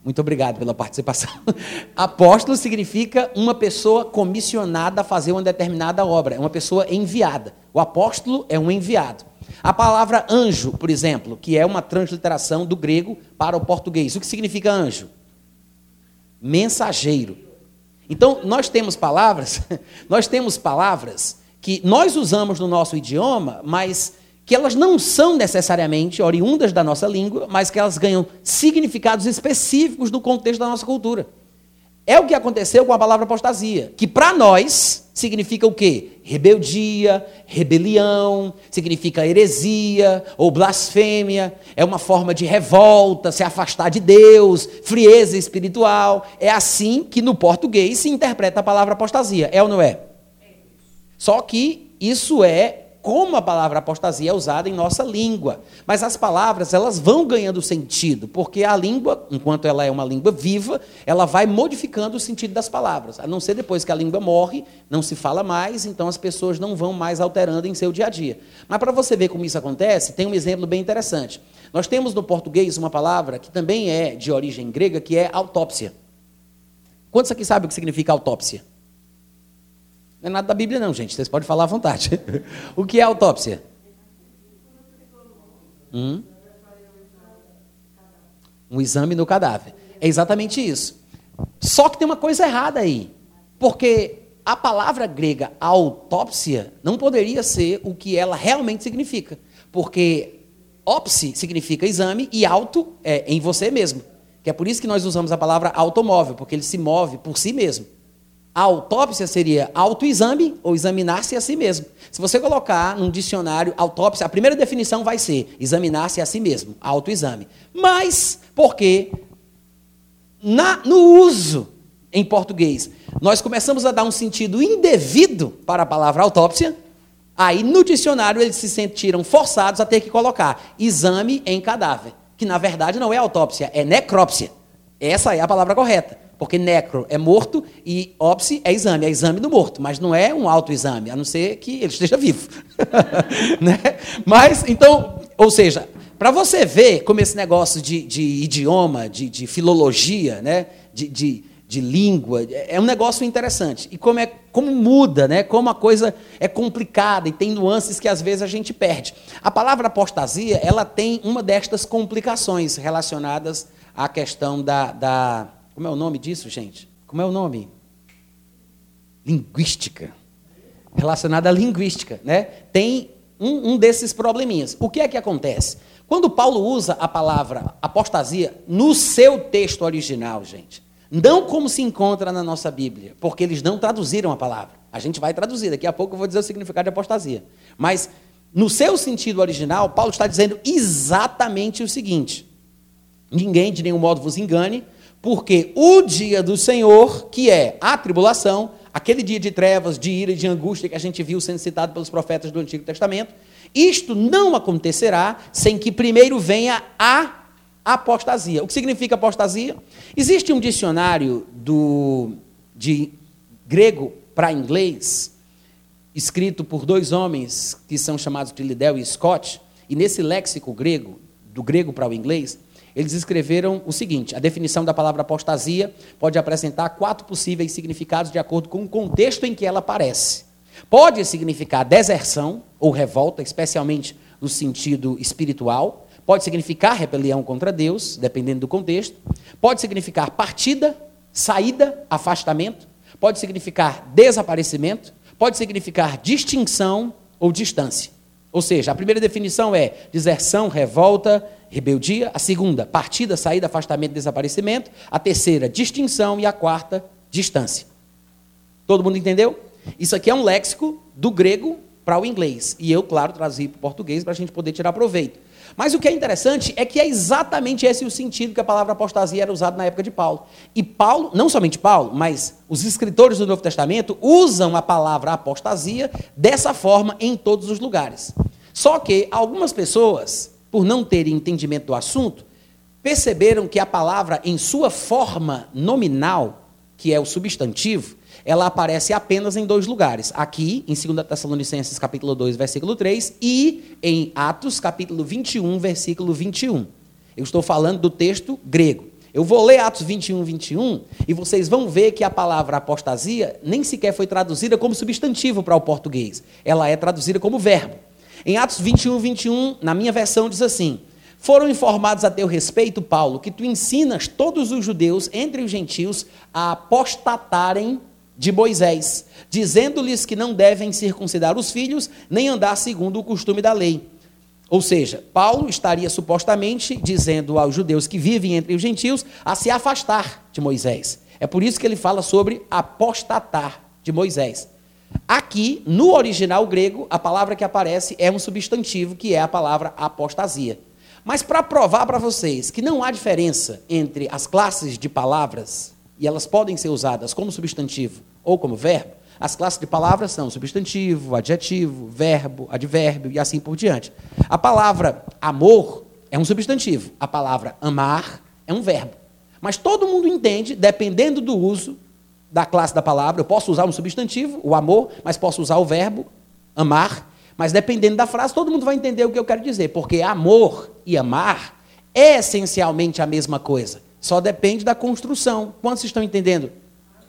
Muito obrigado pela participação. Apóstolo significa uma pessoa comissionada a fazer uma determinada obra, é uma pessoa enviada. O apóstolo é um enviado. A palavra anjo, por exemplo, que é uma transliteração do grego para o português. O que significa anjo? Mensageiro. Então, nós temos palavras, nós temos palavras que nós usamos no nosso idioma, mas que elas não são necessariamente oriundas da nossa língua, mas que elas ganham significados específicos do contexto da nossa cultura. É o que aconteceu com a palavra apostasia, que para nós significa o quê? Rebeldia, rebelião, significa heresia ou blasfêmia, é uma forma de revolta, se afastar de Deus, frieza espiritual. É assim que no português se interpreta a palavra apostasia, é ou não é? Só que isso é como a palavra apostasia é usada em nossa língua. Mas as palavras, elas vão ganhando sentido, porque a língua, enquanto ela é uma língua viva, ela vai modificando o sentido das palavras. A não ser depois que a língua morre, não se fala mais, então as pessoas não vão mais alterando em seu dia a dia. Mas para você ver como isso acontece, tem um exemplo bem interessante. Nós temos no português uma palavra que também é de origem grega, que é autópsia. Quantos aqui sabem o que significa autópsia? Não é nada da Bíblia, não, gente. Vocês podem falar à vontade. o que é autópsia? Hum? Um exame no cadáver. É exatamente isso. Só que tem uma coisa errada aí. Porque a palavra grega autópsia não poderia ser o que ela realmente significa. Porque ópsi significa exame e auto é em você mesmo. Que é por isso que nós usamos a palavra automóvel, porque ele se move por si mesmo. A autópsia seria autoexame ou examinar-se a si mesmo. Se você colocar num dicionário autópsia, a primeira definição vai ser examinar-se a si mesmo, autoexame. Mas, porque na, no uso em português, nós começamos a dar um sentido indevido para a palavra autópsia, aí no dicionário eles se sentiram forçados a ter que colocar exame em cadáver, que na verdade não é autópsia, é necrópsia. Essa é a palavra correta. Porque necro é morto e ópsi é exame, é exame do morto, mas não é um autoexame, a não ser que ele esteja vivo. né? Mas, então, ou seja, para você ver como esse negócio de, de idioma, de, de, filologia, né? de, de, de língua, é um negócio interessante. E como, é, como muda, né? como a coisa é complicada e tem nuances que às vezes a gente perde. A palavra apostasia, ela tem uma destas complicações relacionadas à questão da, da como é o nome disso, gente? Como é o nome? Linguística. Relacionada à linguística, né? Tem um, um desses probleminhas. O que é que acontece? Quando Paulo usa a palavra apostasia no seu texto original, gente, não como se encontra na nossa Bíblia, porque eles não traduziram a palavra. A gente vai traduzir, daqui a pouco eu vou dizer o significado de apostasia. Mas, no seu sentido original, Paulo está dizendo exatamente o seguinte: ninguém de nenhum modo vos engane, porque o dia do Senhor, que é a tribulação, aquele dia de trevas, de ira e de angústia que a gente viu sendo citado pelos profetas do Antigo Testamento, isto não acontecerá sem que primeiro venha a apostasia. O que significa apostasia? Existe um dicionário do, de grego para inglês, escrito por dois homens que são chamados de Liddell e Scott, e nesse léxico grego, do grego para o inglês, eles escreveram o seguinte: a definição da palavra apostasia pode apresentar quatro possíveis significados de acordo com o contexto em que ela aparece. Pode significar deserção ou revolta, especialmente no sentido espiritual. Pode significar rebelião contra Deus, dependendo do contexto. Pode significar partida, saída, afastamento. Pode significar desaparecimento. Pode significar distinção ou distância. Ou seja, a primeira definição é deserção, revolta, rebeldia. A segunda, partida, saída, afastamento, desaparecimento. A terceira, distinção. E a quarta, distância. Todo mundo entendeu? Isso aqui é um léxico do grego para o inglês. E eu, claro, trazi para o português para a gente poder tirar proveito. Mas o que é interessante é que é exatamente esse o sentido que a palavra apostasia era usada na época de Paulo. E Paulo, não somente Paulo, mas os escritores do Novo Testamento usam a palavra apostasia dessa forma em todos os lugares. Só que algumas pessoas, por não terem entendimento do assunto, perceberam que a palavra, em sua forma nominal, que é o substantivo, ela aparece apenas em dois lugares. Aqui, em 2 Tessalonicenses capítulo 2, versículo 3, e em Atos capítulo 21, versículo 21. Eu estou falando do texto grego. Eu vou ler Atos 21, 21, e vocês vão ver que a palavra apostasia nem sequer foi traduzida como substantivo para o português. Ela é traduzida como verbo. Em Atos 21, 21, na minha versão, diz assim: Foram informados a teu respeito, Paulo, que tu ensinas todos os judeus entre os gentios a apostatarem de Moisés, dizendo-lhes que não devem circuncidar os filhos, nem andar segundo o costume da lei. Ou seja, Paulo estaria supostamente dizendo aos judeus que vivem entre os gentios a se afastar de Moisés. É por isso que ele fala sobre apostatar de Moisés. Aqui, no original grego, a palavra que aparece é um substantivo, que é a palavra apostasia. Mas para provar para vocês que não há diferença entre as classes de palavras, e elas podem ser usadas como substantivo ou como verbo, as classes de palavras são substantivo, adjetivo, verbo, advérbio e assim por diante. A palavra amor é um substantivo, a palavra amar é um verbo. Mas todo mundo entende, dependendo do uso da classe da palavra, eu posso usar um substantivo, o amor, mas posso usar o verbo amar, mas dependendo da frase, todo mundo vai entender o que eu quero dizer, porque amor e amar é essencialmente a mesma coisa, só depende da construção. Quantos estão entendendo?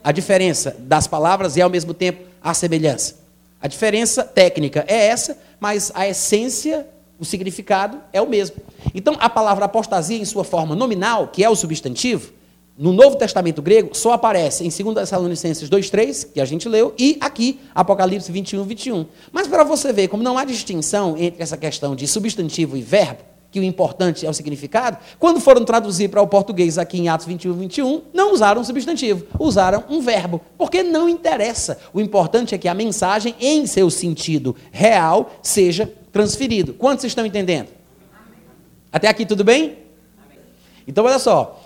a diferença das palavras e, ao mesmo tempo, a semelhança. A diferença técnica é essa, mas a essência, o significado é o mesmo. Então, a palavra apostasia, em sua forma nominal, que é o substantivo, no Novo Testamento grego, só aparece em 2 Tessalonicenses 2,3, que a gente leu, e aqui, Apocalipse 21, 21. Mas para você ver como não há distinção entre essa questão de substantivo e verbo, que o importante é o significado, quando foram traduzir para o português aqui em Atos 21, 21, não usaram um substantivo, usaram um verbo, porque não interessa. O importante é que a mensagem, em seu sentido real, seja transferido. Quantos estão entendendo? Até aqui tudo bem? Então, olha só.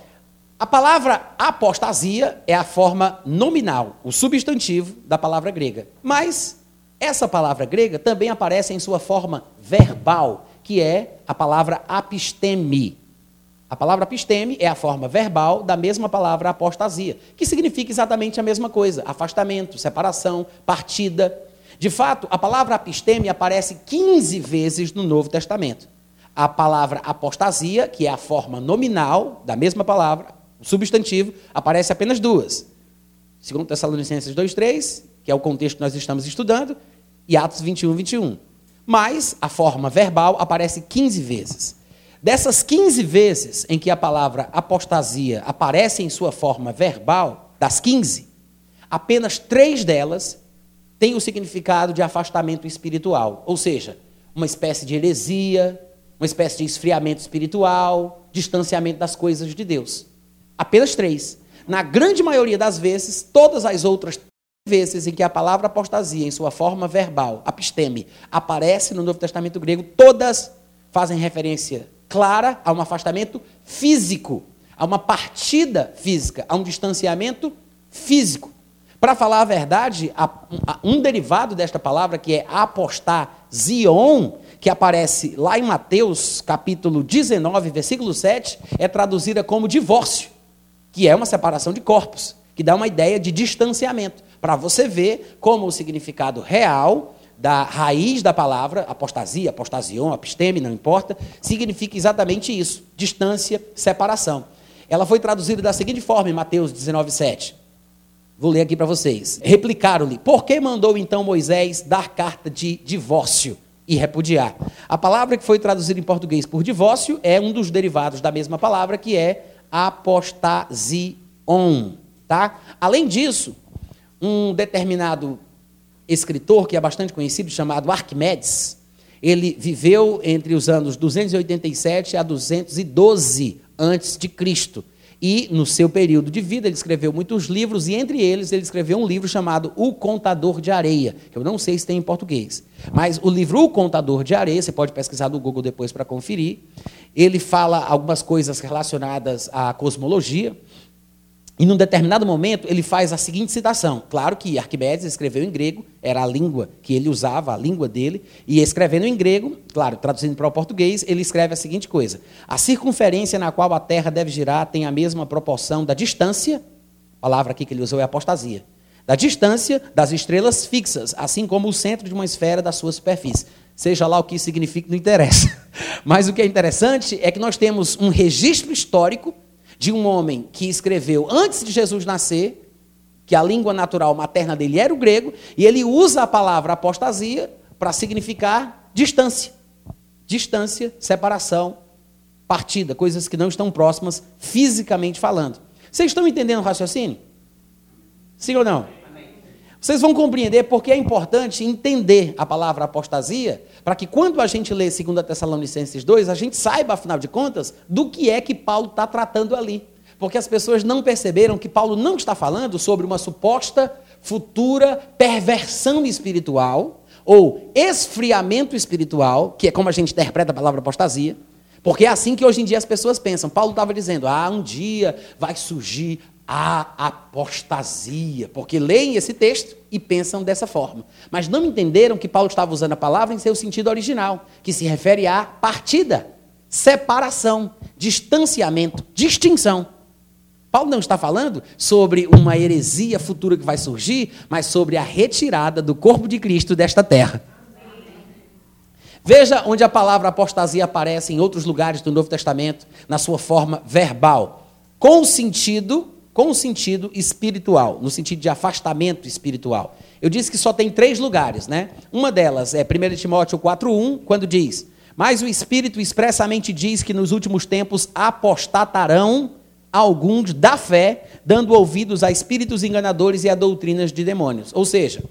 A palavra apostasia é a forma nominal, o substantivo da palavra grega. Mas essa palavra grega também aparece em sua forma verbal que é a palavra apisteme. A palavra apisteme é a forma verbal da mesma palavra apostasia, que significa exatamente a mesma coisa: afastamento, separação, partida. De fato, a palavra apisteme aparece 15 vezes no Novo Testamento. A palavra apostasia, que é a forma nominal da mesma palavra, o substantivo, aparece apenas duas. Segundo Tessalonicenses 2:3, que é o contexto que nós estamos estudando, e Atos 21, 21 mas a forma verbal aparece 15 vezes. Dessas 15 vezes em que a palavra apostasia aparece em sua forma verbal, das 15, apenas três delas têm o significado de afastamento espiritual, ou seja, uma espécie de heresia, uma espécie de esfriamento espiritual, distanciamento das coisas de Deus. Apenas três. Na grande maioria das vezes, todas as outras vezes em que a palavra apostasia, em sua forma verbal, apisteme, aparece no Novo Testamento grego, todas fazem referência clara a um afastamento físico, a uma partida física, a um distanciamento físico. Para falar a verdade, um derivado desta palavra, que é apostasion, que aparece lá em Mateus, capítulo 19, versículo 7, é traduzida como divórcio, que é uma separação de corpos, que dá uma ideia de distanciamento para você ver como o significado real da raiz da palavra, apostasia, apostasion, apisteme, não importa, significa exatamente isso: distância, separação. Ela foi traduzida da seguinte forma em Mateus 19:7. Vou ler aqui para vocês. Replicaram-lhe: Por que mandou então Moisés dar carta de divórcio e repudiar? A palavra que foi traduzida em português por divórcio é um dos derivados da mesma palavra que é apostasion, tá? Além disso, um determinado escritor que é bastante conhecido, chamado Arquimedes, ele viveu entre os anos 287 a 212 antes de Cristo. E no seu período de vida ele escreveu muitos livros e entre eles ele escreveu um livro chamado O Contador de Areia, que eu não sei se tem em português. Mas o livro O Contador de Areia, você pode pesquisar no Google depois para conferir. Ele fala algumas coisas relacionadas à cosmologia, e num determinado momento ele faz a seguinte citação. Claro que Arquimedes escreveu em grego, era a língua que ele usava, a língua dele, e escrevendo em grego, claro, traduzindo para o português, ele escreve a seguinte coisa: A circunferência na qual a Terra deve girar tem a mesma proporção da distância, a palavra aqui que ele usou é apostasia, da distância das estrelas fixas, assim como o centro de uma esfera da sua superfície. Seja lá o que isso significa, não interessa. Mas o que é interessante é que nós temos um registro histórico de um homem que escreveu antes de Jesus nascer, que a língua natural materna dele era o grego, e ele usa a palavra apostasia para significar distância. Distância, separação, partida, coisas que não estão próximas fisicamente falando. Vocês estão entendendo o raciocínio? Sim ou não? Vocês vão compreender porque é importante entender a palavra apostasia, para que quando a gente lê 2 Tessalonicenses 2, a gente saiba, afinal de contas, do que é que Paulo está tratando ali. Porque as pessoas não perceberam que Paulo não está falando sobre uma suposta futura perversão espiritual ou esfriamento espiritual, que é como a gente interpreta a palavra apostasia. Porque é assim que hoje em dia as pessoas pensam. Paulo estava dizendo: ah, um dia vai surgir a apostasia, porque leem esse texto e pensam dessa forma. Mas não entenderam que Paulo estava usando a palavra em seu sentido original, que se refere à partida, separação, distanciamento, distinção. Paulo não está falando sobre uma heresia futura que vai surgir, mas sobre a retirada do corpo de Cristo desta terra. Veja onde a palavra apostasia aparece em outros lugares do Novo Testamento, na sua forma verbal, com sentido com o sentido espiritual, no sentido de afastamento espiritual. Eu disse que só tem três lugares, né? Uma delas é 1 Timóteo 4,1, quando diz: Mas o Espírito expressamente diz que nos últimos tempos apostatarão alguns da fé, dando ouvidos a espíritos enganadores e a doutrinas de demônios. Ou seja,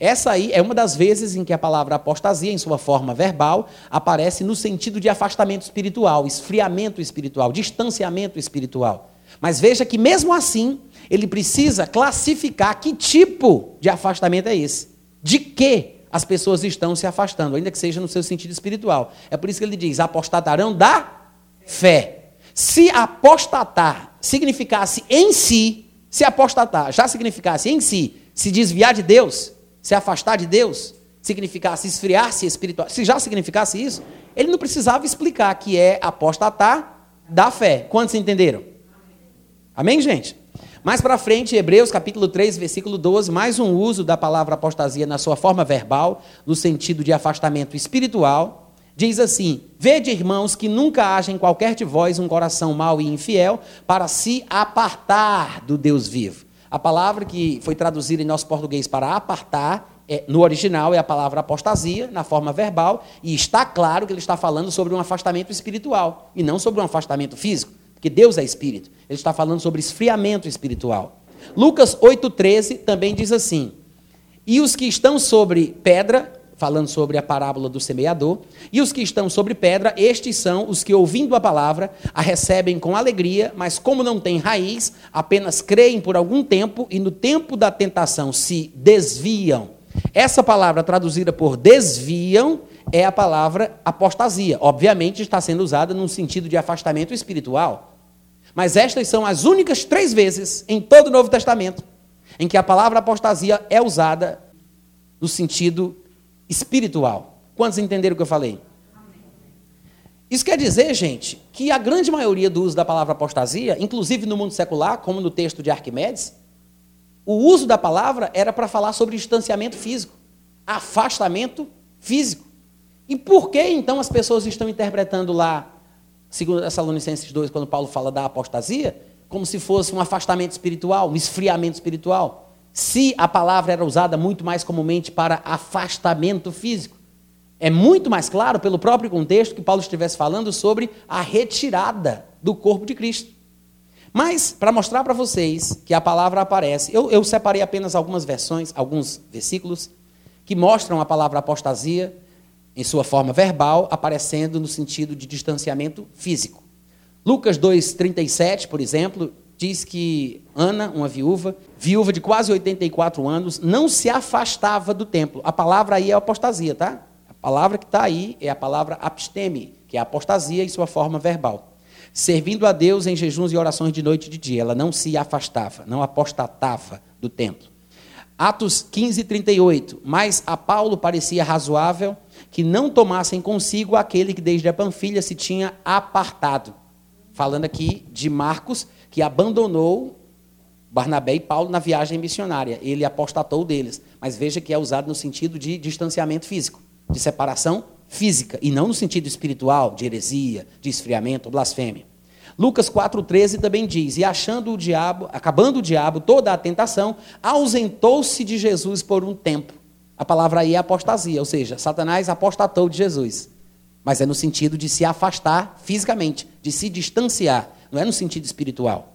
essa aí é uma das vezes em que a palavra apostasia, em sua forma verbal, aparece no sentido de afastamento espiritual, esfriamento espiritual, distanciamento espiritual. Mas veja que, mesmo assim, ele precisa classificar que tipo de afastamento é esse. De que as pessoas estão se afastando, ainda que seja no seu sentido espiritual. É por isso que ele diz: apostatarão da fé. Se apostatar significasse em si, se apostatar já significasse em si se desviar de Deus, se afastar de Deus, significasse esfriar-se espiritual, se já significasse isso, ele não precisava explicar que é apostatar da fé. Quantos entenderam? Amém, gente? Mais para frente, Hebreus capítulo 3, versículo 12, mais um uso da palavra apostasia na sua forma verbal, no sentido de afastamento espiritual. Diz assim: Vede, irmãos, que nunca haja em qualquer de vós um coração mau e infiel para se apartar do Deus vivo. A palavra que foi traduzida em nosso português para apartar, é, no original é a palavra apostasia, na forma verbal, e está claro que ele está falando sobre um afastamento espiritual e não sobre um afastamento físico porque Deus é espírito. Ele está falando sobre esfriamento espiritual. Lucas 8,13 também diz assim: E os que estão sobre pedra, falando sobre a parábola do semeador, e os que estão sobre pedra, estes são os que, ouvindo a palavra, a recebem com alegria, mas como não têm raiz, apenas creem por algum tempo e no tempo da tentação se desviam. Essa palavra traduzida por desviam é a palavra apostasia. Obviamente está sendo usada num sentido de afastamento espiritual. Mas estas são as únicas três vezes em todo o Novo Testamento em que a palavra apostasia é usada no sentido espiritual. Quantos entenderam o que eu falei? Isso quer dizer, gente, que a grande maioria do uso da palavra apostasia, inclusive no mundo secular, como no texto de Arquimedes, o uso da palavra era para falar sobre distanciamento físico, afastamento físico. E por que então as pessoas estão interpretando lá, segundo Tessalonicenses 2, quando Paulo fala da apostasia, como se fosse um afastamento espiritual, um esfriamento espiritual? Se a palavra era usada muito mais comumente para afastamento físico. É muito mais claro, pelo próprio contexto, que Paulo estivesse falando sobre a retirada do corpo de Cristo. Mas, para mostrar para vocês que a palavra aparece, eu, eu separei apenas algumas versões, alguns versículos, que mostram a palavra apostasia em sua forma verbal, aparecendo no sentido de distanciamento físico. Lucas 2,37, por exemplo, diz que Ana, uma viúva, viúva de quase 84 anos, não se afastava do templo. A palavra aí é apostasia, tá? A palavra que está aí é a palavra absteme, que é apostasia em sua forma verbal. Servindo a Deus em jejuns e orações de noite e de dia. Ela não se afastava, não apostatava do templo. Atos 15, 38. Mas a Paulo parecia razoável que não tomassem consigo aquele que desde a Panfilha se tinha apartado. Falando aqui de Marcos, que abandonou Barnabé e Paulo na viagem missionária. Ele apostatou deles. Mas veja que é usado no sentido de distanciamento físico, de separação física, e não no sentido espiritual, de heresia, de esfriamento, blasfêmia. Lucas 4,13 também diz: E achando o diabo, acabando o diabo toda a tentação, ausentou-se de Jesus por um tempo. A palavra aí é apostasia, ou seja, Satanás apostatou de Jesus. Mas é no sentido de se afastar fisicamente, de se distanciar, não é no sentido espiritual.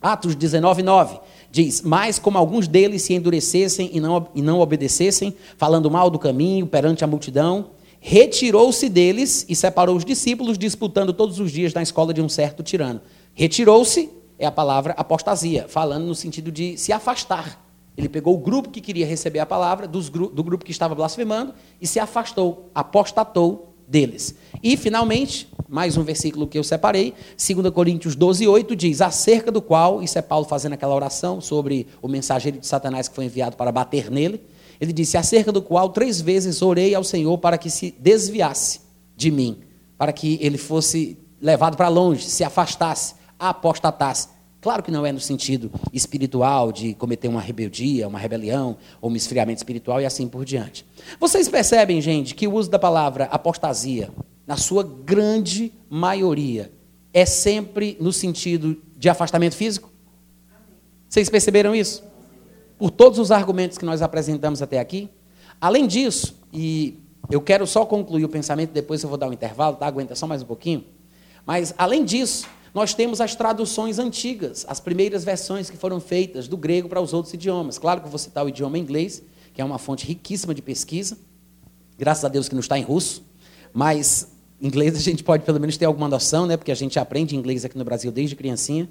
Atos 19, 9. diz: Mas como alguns deles se endurecessem e não, e não obedecessem, falando mal do caminho perante a multidão, retirou-se deles e separou os discípulos, disputando todos os dias na escola de um certo tirano. Retirou-se é a palavra apostasia, falando no sentido de se afastar. Ele pegou o grupo que queria receber a palavra, do grupo que estava blasfemando, e se afastou, apostatou deles. E, finalmente, mais um versículo que eu separei, 2 Coríntios 12, 8, diz, acerca do qual, isso é Paulo fazendo aquela oração sobre o mensageiro de Satanás que foi enviado para bater nele, ele disse, acerca do qual três vezes orei ao Senhor para que se desviasse de mim, para que ele fosse levado para longe, se afastasse, apostatasse. Claro que não é no sentido espiritual de cometer uma rebeldia, uma rebelião, ou um esfriamento espiritual e assim por diante. Vocês percebem, gente, que o uso da palavra apostasia, na sua grande maioria, é sempre no sentido de afastamento físico? Vocês perceberam isso? Por todos os argumentos que nós apresentamos até aqui. Além disso, e eu quero só concluir o pensamento, depois eu vou dar um intervalo, tá? Aguenta só mais um pouquinho. Mas, além disso, nós temos as traduções antigas, as primeiras versões que foram feitas do grego para os outros idiomas. Claro que eu vou citar o idioma inglês, que é uma fonte riquíssima de pesquisa. Graças a Deus que não está em russo, mas inglês a gente pode pelo menos ter alguma noção, né? Porque a gente aprende inglês aqui no Brasil desde criancinha.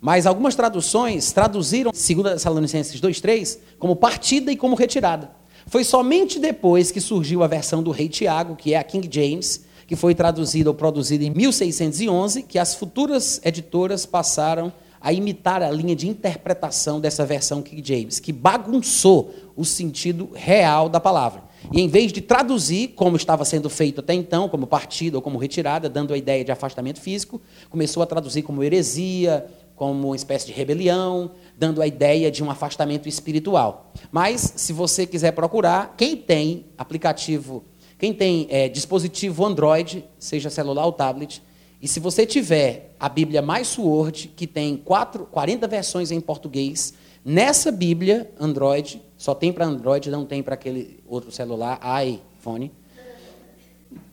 Mas algumas traduções traduziram, segundo Tessalonicenses 2:3, como partida e como retirada. Foi somente depois que surgiu a versão do Rei Tiago, que é a King James, que foi traduzida ou produzida em 1611, que as futuras editoras passaram a imitar a linha de interpretação dessa versão King James, que bagunçou o sentido real da palavra. E em vez de traduzir, como estava sendo feito até então, como partida ou como retirada, dando a ideia de afastamento físico, começou a traduzir como heresia, como uma espécie de rebelião, dando a ideia de um afastamento espiritual. Mas, se você quiser procurar, quem tem aplicativo quem tem é, dispositivo Android, seja celular ou tablet, e se você tiver a Bíblia mais Sword, que tem quatro, 40 versões em português, nessa Bíblia Android, só tem para Android, não tem para aquele outro celular, iPhone.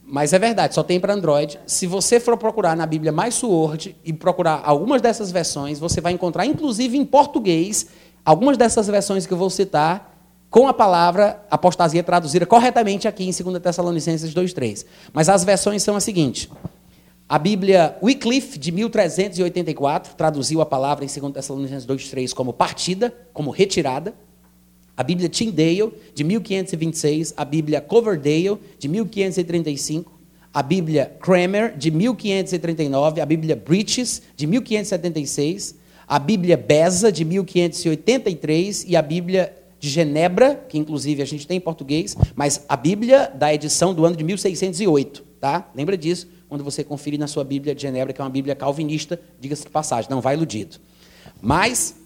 Mas é verdade, só tem para Android. Se você for procurar na Bíblia mais Sword e procurar algumas dessas versões, você vai encontrar, inclusive em português, algumas dessas versões que eu vou citar, com a palavra apostasia traduzida corretamente aqui em 2 Tessalonicenses 2,3. Mas as versões são as seguintes. A Bíblia Wycliffe, de 1384, traduziu a palavra em 2 Tessalonicenses 2,3 como partida, como retirada. A Bíblia Tyndale, de 1526. A Bíblia Coverdale, de 1535. A Bíblia Kramer, de 1539. A Bíblia Breaches, de 1576. A Bíblia Beza, de 1583. E a Bíblia de Genebra, que inclusive a gente tem em português, mas a Bíblia da edição do ano de 1608, tá? Lembra disso quando você conferir na sua Bíblia de Genebra, que é uma Bíblia calvinista, diga-se de passagem, não vai iludido. Mas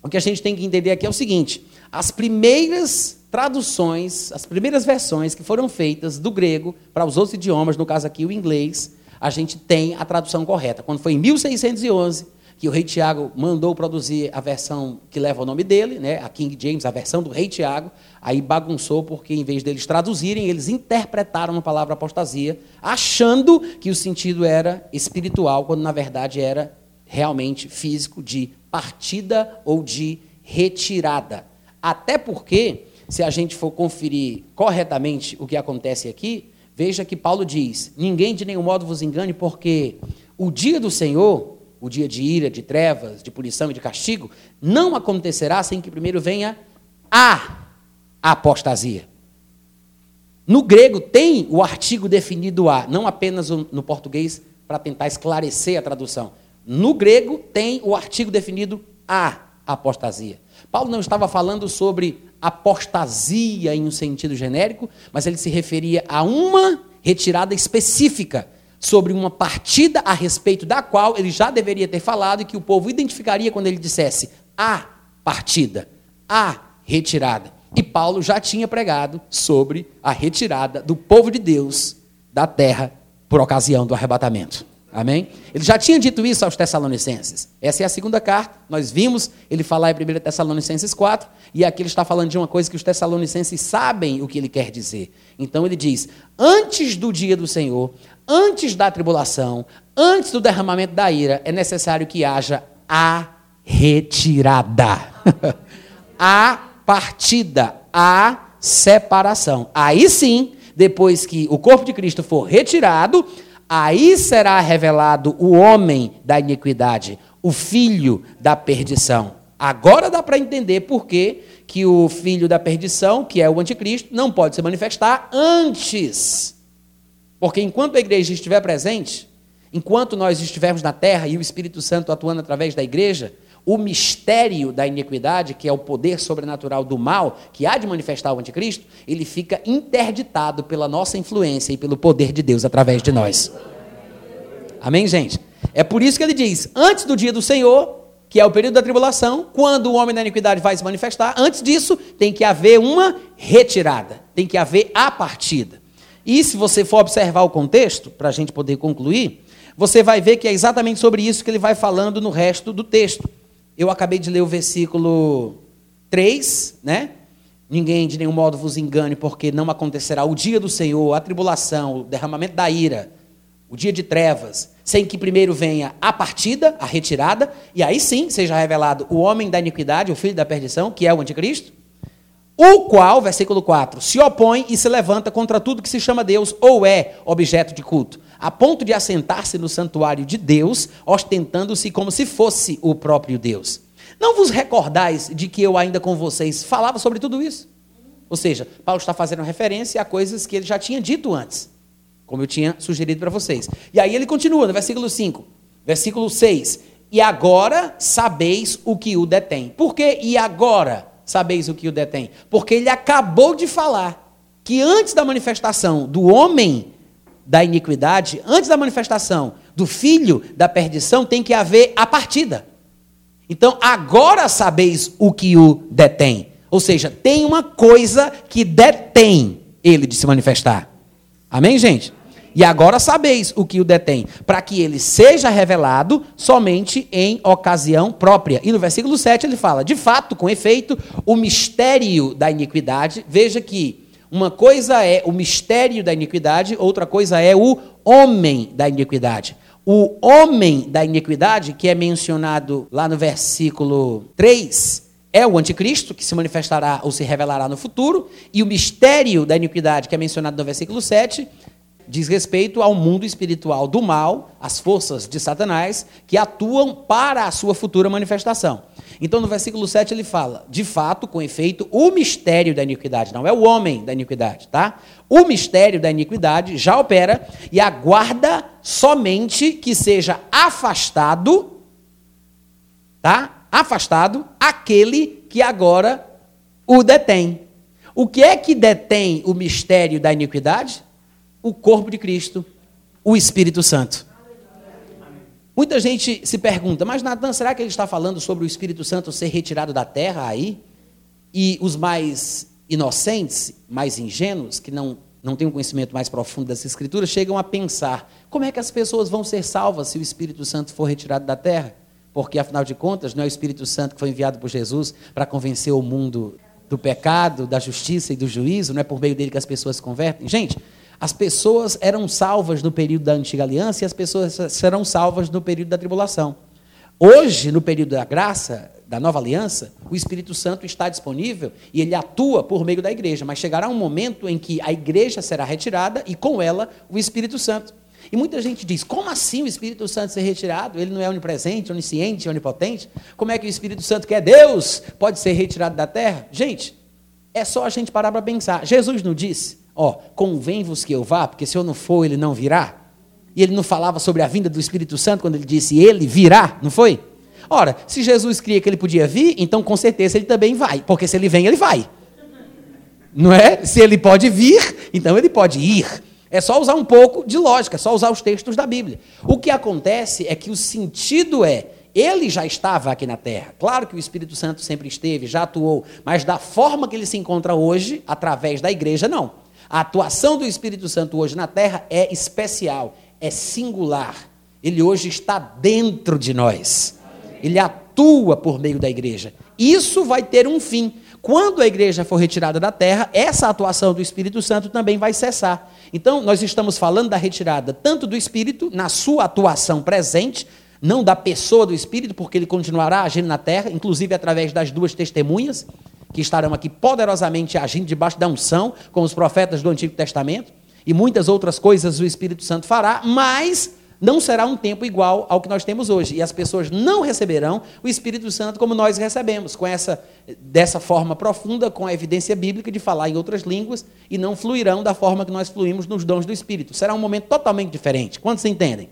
o que a gente tem que entender aqui é o seguinte: as primeiras traduções, as primeiras versões que foram feitas do grego para os outros idiomas, no caso aqui o inglês, a gente tem a tradução correta. Quando foi em 1611, que o rei Tiago mandou produzir a versão que leva o nome dele, né, a King James, a versão do rei Tiago, aí bagunçou porque em vez deles traduzirem, eles interpretaram a palavra apostasia, achando que o sentido era espiritual, quando na verdade era realmente físico, de partida ou de retirada. Até porque, se a gente for conferir corretamente o que acontece aqui, veja que Paulo diz: ninguém de nenhum modo vos engane, porque o dia do Senhor o dia de ira, de trevas, de punição e de castigo, não acontecerá sem que primeiro venha a apostasia. No grego tem o artigo definido a, não apenas no português para tentar esclarecer a tradução. No grego tem o artigo definido a apostasia. Paulo não estava falando sobre apostasia em um sentido genérico, mas ele se referia a uma retirada específica sobre uma partida a respeito da qual ele já deveria ter falado e que o povo identificaria quando ele dissesse a partida, a retirada. E Paulo já tinha pregado sobre a retirada do povo de Deus da terra por ocasião do arrebatamento. Amém? Ele já tinha dito isso aos Tessalonicenses. Essa é a segunda carta. Nós vimos ele falar em 1 Tessalonicenses 4, e aqui ele está falando de uma coisa que os Tessalonicenses sabem o que ele quer dizer. Então ele diz: Antes do dia do Senhor, antes da tribulação, antes do derramamento da ira, é necessário que haja a retirada. a partida, a separação. Aí sim, depois que o corpo de Cristo for retirado, aí será revelado o homem da iniquidade, o filho da perdição. Agora dá para entender por que, que o filho da perdição, que é o anticristo, não pode se manifestar antes. Porque enquanto a igreja estiver presente, enquanto nós estivermos na terra e o Espírito Santo atuando através da igreja, o mistério da iniquidade, que é o poder sobrenatural do mal, que há de manifestar o anticristo, ele fica interditado pela nossa influência e pelo poder de Deus através de nós. Amém, gente? É por isso que ele diz: antes do dia do Senhor, que é o período da tribulação, quando o homem da iniquidade vai se manifestar, antes disso tem que haver uma retirada, tem que haver a partida. E se você for observar o contexto, para a gente poder concluir, você vai ver que é exatamente sobre isso que ele vai falando no resto do texto. Eu acabei de ler o versículo 3, né? Ninguém de nenhum modo vos engane, porque não acontecerá o dia do Senhor, a tribulação, o derramamento da ira, o dia de trevas, sem que primeiro venha a partida, a retirada, e aí sim seja revelado o homem da iniquidade, o filho da perdição, que é o anticristo, o qual, versículo 4, se opõe e se levanta contra tudo que se chama Deus ou é objeto de culto a ponto de assentar-se no santuário de Deus, ostentando-se como se fosse o próprio Deus. Não vos recordais de que eu ainda com vocês falava sobre tudo isso? Ou seja, Paulo está fazendo referência a coisas que ele já tinha dito antes, como eu tinha sugerido para vocês. E aí ele continua no versículo 5, versículo 6. E agora sabeis o que o detém. Por que e agora sabeis o que o detém? Porque ele acabou de falar que antes da manifestação do homem da iniquidade, antes da manifestação do filho da perdição, tem que haver a partida. Então, agora sabeis o que o detém. Ou seja, tem uma coisa que detém ele de se manifestar. Amém, gente? E agora sabeis o que o detém, para que ele seja revelado somente em ocasião própria. E no versículo 7 ele fala: de fato, com efeito, o mistério da iniquidade, veja que uma coisa é o mistério da iniquidade, outra coisa é o homem da iniquidade. O homem da iniquidade, que é mencionado lá no versículo 3, é o anticristo, que se manifestará ou se revelará no futuro, e o mistério da iniquidade, que é mencionado no versículo 7, diz respeito ao mundo espiritual do mal, as forças de Satanás, que atuam para a sua futura manifestação. Então, no versículo 7 ele fala: de fato, com efeito, o mistério da iniquidade, não é o homem da iniquidade, tá? O mistério da iniquidade já opera e aguarda somente que seja afastado, tá? Afastado aquele que agora o detém. O que é que detém o mistério da iniquidade? O corpo de Cristo, o Espírito Santo. Muita gente se pergunta, mas Natan, será que ele está falando sobre o Espírito Santo ser retirado da terra aí? E os mais inocentes, mais ingênuos, que não, não têm um conhecimento mais profundo das Escrituras, chegam a pensar: como é que as pessoas vão ser salvas se o Espírito Santo for retirado da terra? Porque, afinal de contas, não é o Espírito Santo que foi enviado por Jesus para convencer o mundo do pecado, da justiça e do juízo, não é por meio dele que as pessoas se convertem? Gente, as pessoas eram salvas no período da antiga aliança e as pessoas serão salvas no período da tribulação. Hoje, no período da graça, da nova aliança, o Espírito Santo está disponível e ele atua por meio da igreja, mas chegará um momento em que a igreja será retirada e com ela o Espírito Santo. E muita gente diz: como assim o Espírito Santo ser retirado? Ele não é onipresente, onisciente, onipotente? Como é que o Espírito Santo, que é Deus, pode ser retirado da terra? Gente, é só a gente parar para pensar. Jesus não disse Ó, convém-vos que eu vá, porque se eu não for, ele não virá. E ele não falava sobre a vinda do Espírito Santo quando ele disse ele virá, não foi? Ora, se Jesus cria que ele podia vir, então com certeza ele também vai, porque se ele vem, ele vai. Não é? Se ele pode vir, então ele pode ir. É só usar um pouco de lógica, é só usar os textos da Bíblia. O que acontece é que o sentido é, ele já estava aqui na terra. Claro que o Espírito Santo sempre esteve, já atuou, mas da forma que ele se encontra hoje, através da igreja, não. A atuação do Espírito Santo hoje na terra é especial, é singular. Ele hoje está dentro de nós. Ele atua por meio da igreja. Isso vai ter um fim. Quando a igreja for retirada da terra, essa atuação do Espírito Santo também vai cessar. Então, nós estamos falando da retirada tanto do Espírito, na sua atuação presente, não da pessoa do Espírito, porque ele continuará agindo na terra, inclusive através das duas testemunhas, que estarão aqui poderosamente agindo debaixo da unção, como os profetas do Antigo Testamento, e muitas outras coisas o Espírito Santo fará, mas não será um tempo igual ao que nós temos hoje. E as pessoas não receberão o Espírito Santo como nós recebemos, com essa dessa forma profunda, com a evidência bíblica de falar em outras línguas e não fluirão da forma que nós fluímos nos dons do Espírito. Será um momento totalmente diferente. Quantos entendem?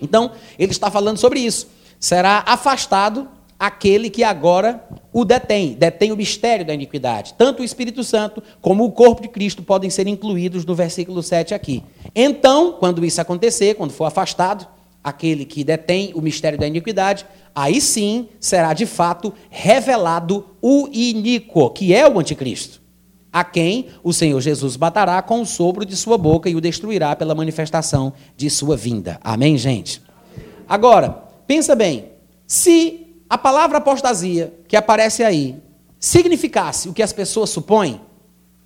Então, ele está falando sobre isso. Será afastado aquele que agora o detém, detém o mistério da iniquidade. Tanto o Espírito Santo como o corpo de Cristo podem ser incluídos no versículo 7 aqui. Então, quando isso acontecer, quando for afastado aquele que detém o mistério da iniquidade, aí sim será de fato revelado o iníquo, que é o anticristo, a quem o Senhor Jesus matará com o sopro de sua boca e o destruirá pela manifestação de sua vinda. Amém, gente? Agora, pensa bem, se a palavra apostasia que aparece aí significasse o que as pessoas supõem,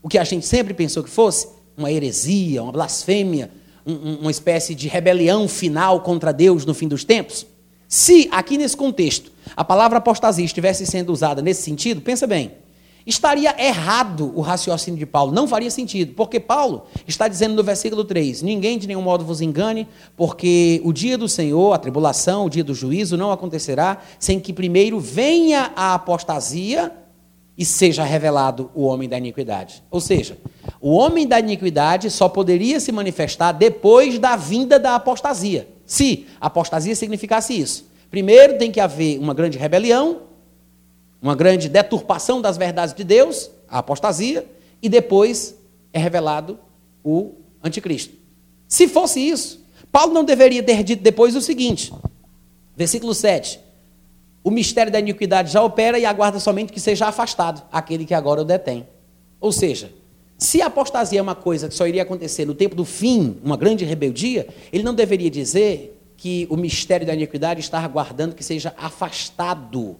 o que a gente sempre pensou que fosse, uma heresia, uma blasfêmia, um, uma espécie de rebelião final contra Deus no fim dos tempos, se aqui nesse contexto a palavra apostasia estivesse sendo usada nesse sentido, pensa bem, estaria errado o raciocínio de Paulo, não faria sentido, porque Paulo está dizendo no versículo 3: Ninguém de nenhum modo vos engane, porque o dia do Senhor, a tribulação, o dia do juízo não acontecerá sem que primeiro venha a apostasia e seja revelado o homem da iniquidade. Ou seja, o homem da iniquidade só poderia se manifestar depois da vinda da apostasia. Se apostasia significasse isso. Primeiro tem que haver uma grande rebelião, uma grande deturpação das verdades de Deus, a apostasia, e depois é revelado o anticristo. Se fosse isso, Paulo não deveria ter dito depois o seguinte, versículo 7. O mistério da iniquidade já opera e aguarda somente que seja afastado aquele que agora o detém. Ou seja, se a apostasia é uma coisa que só iria acontecer no tempo do fim, uma grande rebeldia, ele não deveria dizer que o mistério da iniquidade está aguardando que seja afastado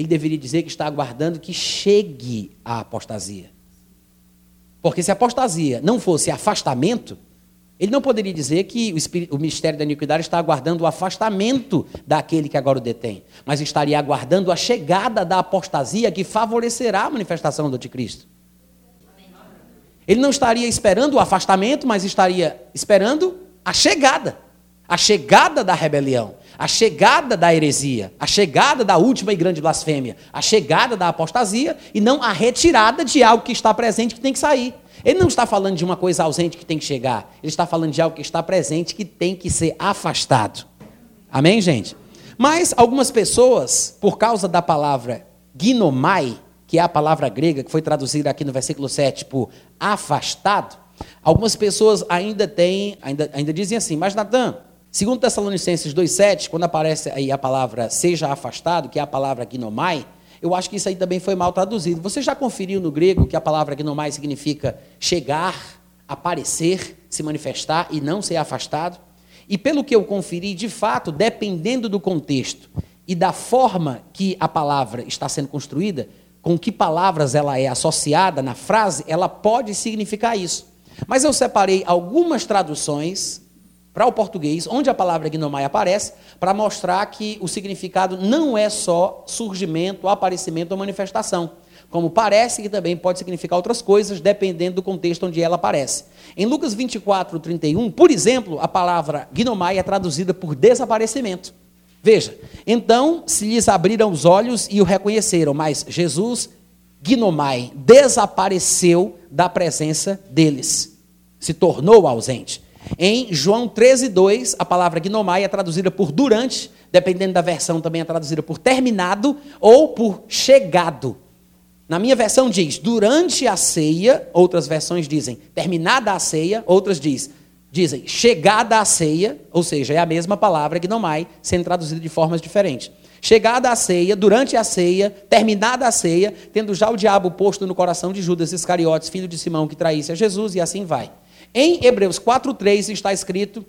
ele deveria dizer que está aguardando que chegue a apostasia. Porque se a apostasia não fosse afastamento, ele não poderia dizer que o, espírito, o mistério da iniquidade está aguardando o afastamento daquele que agora o detém, mas estaria aguardando a chegada da apostasia que favorecerá a manifestação do anticristo. Ele não estaria esperando o afastamento, mas estaria esperando a chegada a chegada da rebelião a chegada da heresia, a chegada da última e grande blasfêmia, a chegada da apostasia e não a retirada de algo que está presente que tem que sair. Ele não está falando de uma coisa ausente que tem que chegar, ele está falando de algo que está presente que tem que ser afastado. Amém, gente? Mas algumas pessoas, por causa da palavra ginomai, que é a palavra grega que foi traduzida aqui no versículo 7 por afastado, algumas pessoas ainda têm, ainda, ainda dizem assim, mas Natan, Segundo Tessalonicenses 2,7, quando aparece aí a palavra seja afastado, que é a palavra ginomai, eu acho que isso aí também foi mal traduzido. Você já conferiu no grego que a palavra ginomai significa chegar, aparecer, se manifestar e não ser afastado? E pelo que eu conferi, de fato, dependendo do contexto e da forma que a palavra está sendo construída, com que palavras ela é associada na frase, ela pode significar isso. Mas eu separei algumas traduções para o português, onde a palavra gnomai aparece, para mostrar que o significado não é só surgimento, aparecimento ou manifestação, como parece que também pode significar outras coisas, dependendo do contexto onde ela aparece. Em Lucas 24, 31, por exemplo, a palavra gnomai é traduzida por desaparecimento. Veja, então se lhes abriram os olhos e o reconheceram, mas Jesus, gnomai, desapareceu da presença deles, se tornou ausente. Em João 13, 2, a palavra gnomai é traduzida por durante, dependendo da versão também é traduzida por terminado ou por chegado. Na minha versão diz durante a ceia, outras versões dizem terminada a ceia, outras diz, dizem chegada a ceia, ou seja, é a mesma palavra gnomai, sendo traduzida de formas diferentes. Chegada a ceia, durante a ceia, terminada a ceia, tendo já o diabo posto no coração de Judas Iscariotes, filho de Simão, que traísse a Jesus, e assim vai. Em Hebreus 4,3 está escrito,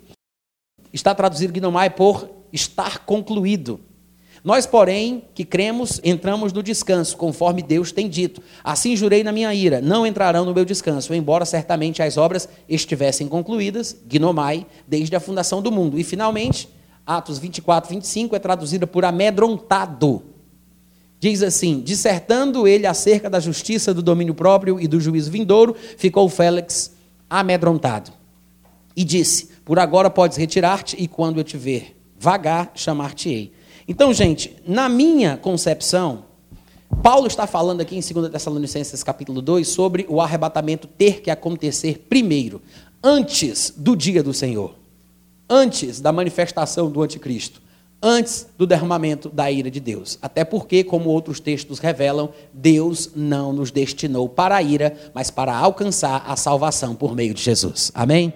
está traduzido Gnomai por estar concluído. Nós, porém, que cremos, entramos no descanso, conforme Deus tem dito. Assim jurei na minha ira, não entrarão no meu descanso, embora certamente as obras estivessem concluídas, Gnomai, desde a fundação do mundo. E finalmente, Atos 24, 25 é traduzida por amedrontado. Diz assim: dissertando ele acerca da justiça, do domínio próprio e do juízo vindouro, ficou Félix amedrontado. E disse: Por agora podes retirar-te, e quando eu te ver vagar, chamar-te-ei. Então, gente, na minha concepção, Paulo está falando aqui em 2 Tessalonicenses capítulo 2 sobre o arrebatamento ter que acontecer primeiro, antes do dia do Senhor, antes da manifestação do anticristo, antes do derramamento da ira de Deus. Até porque, como outros textos revelam, Deus não nos destinou para a ira, mas para alcançar a salvação por meio de Jesus. Amém?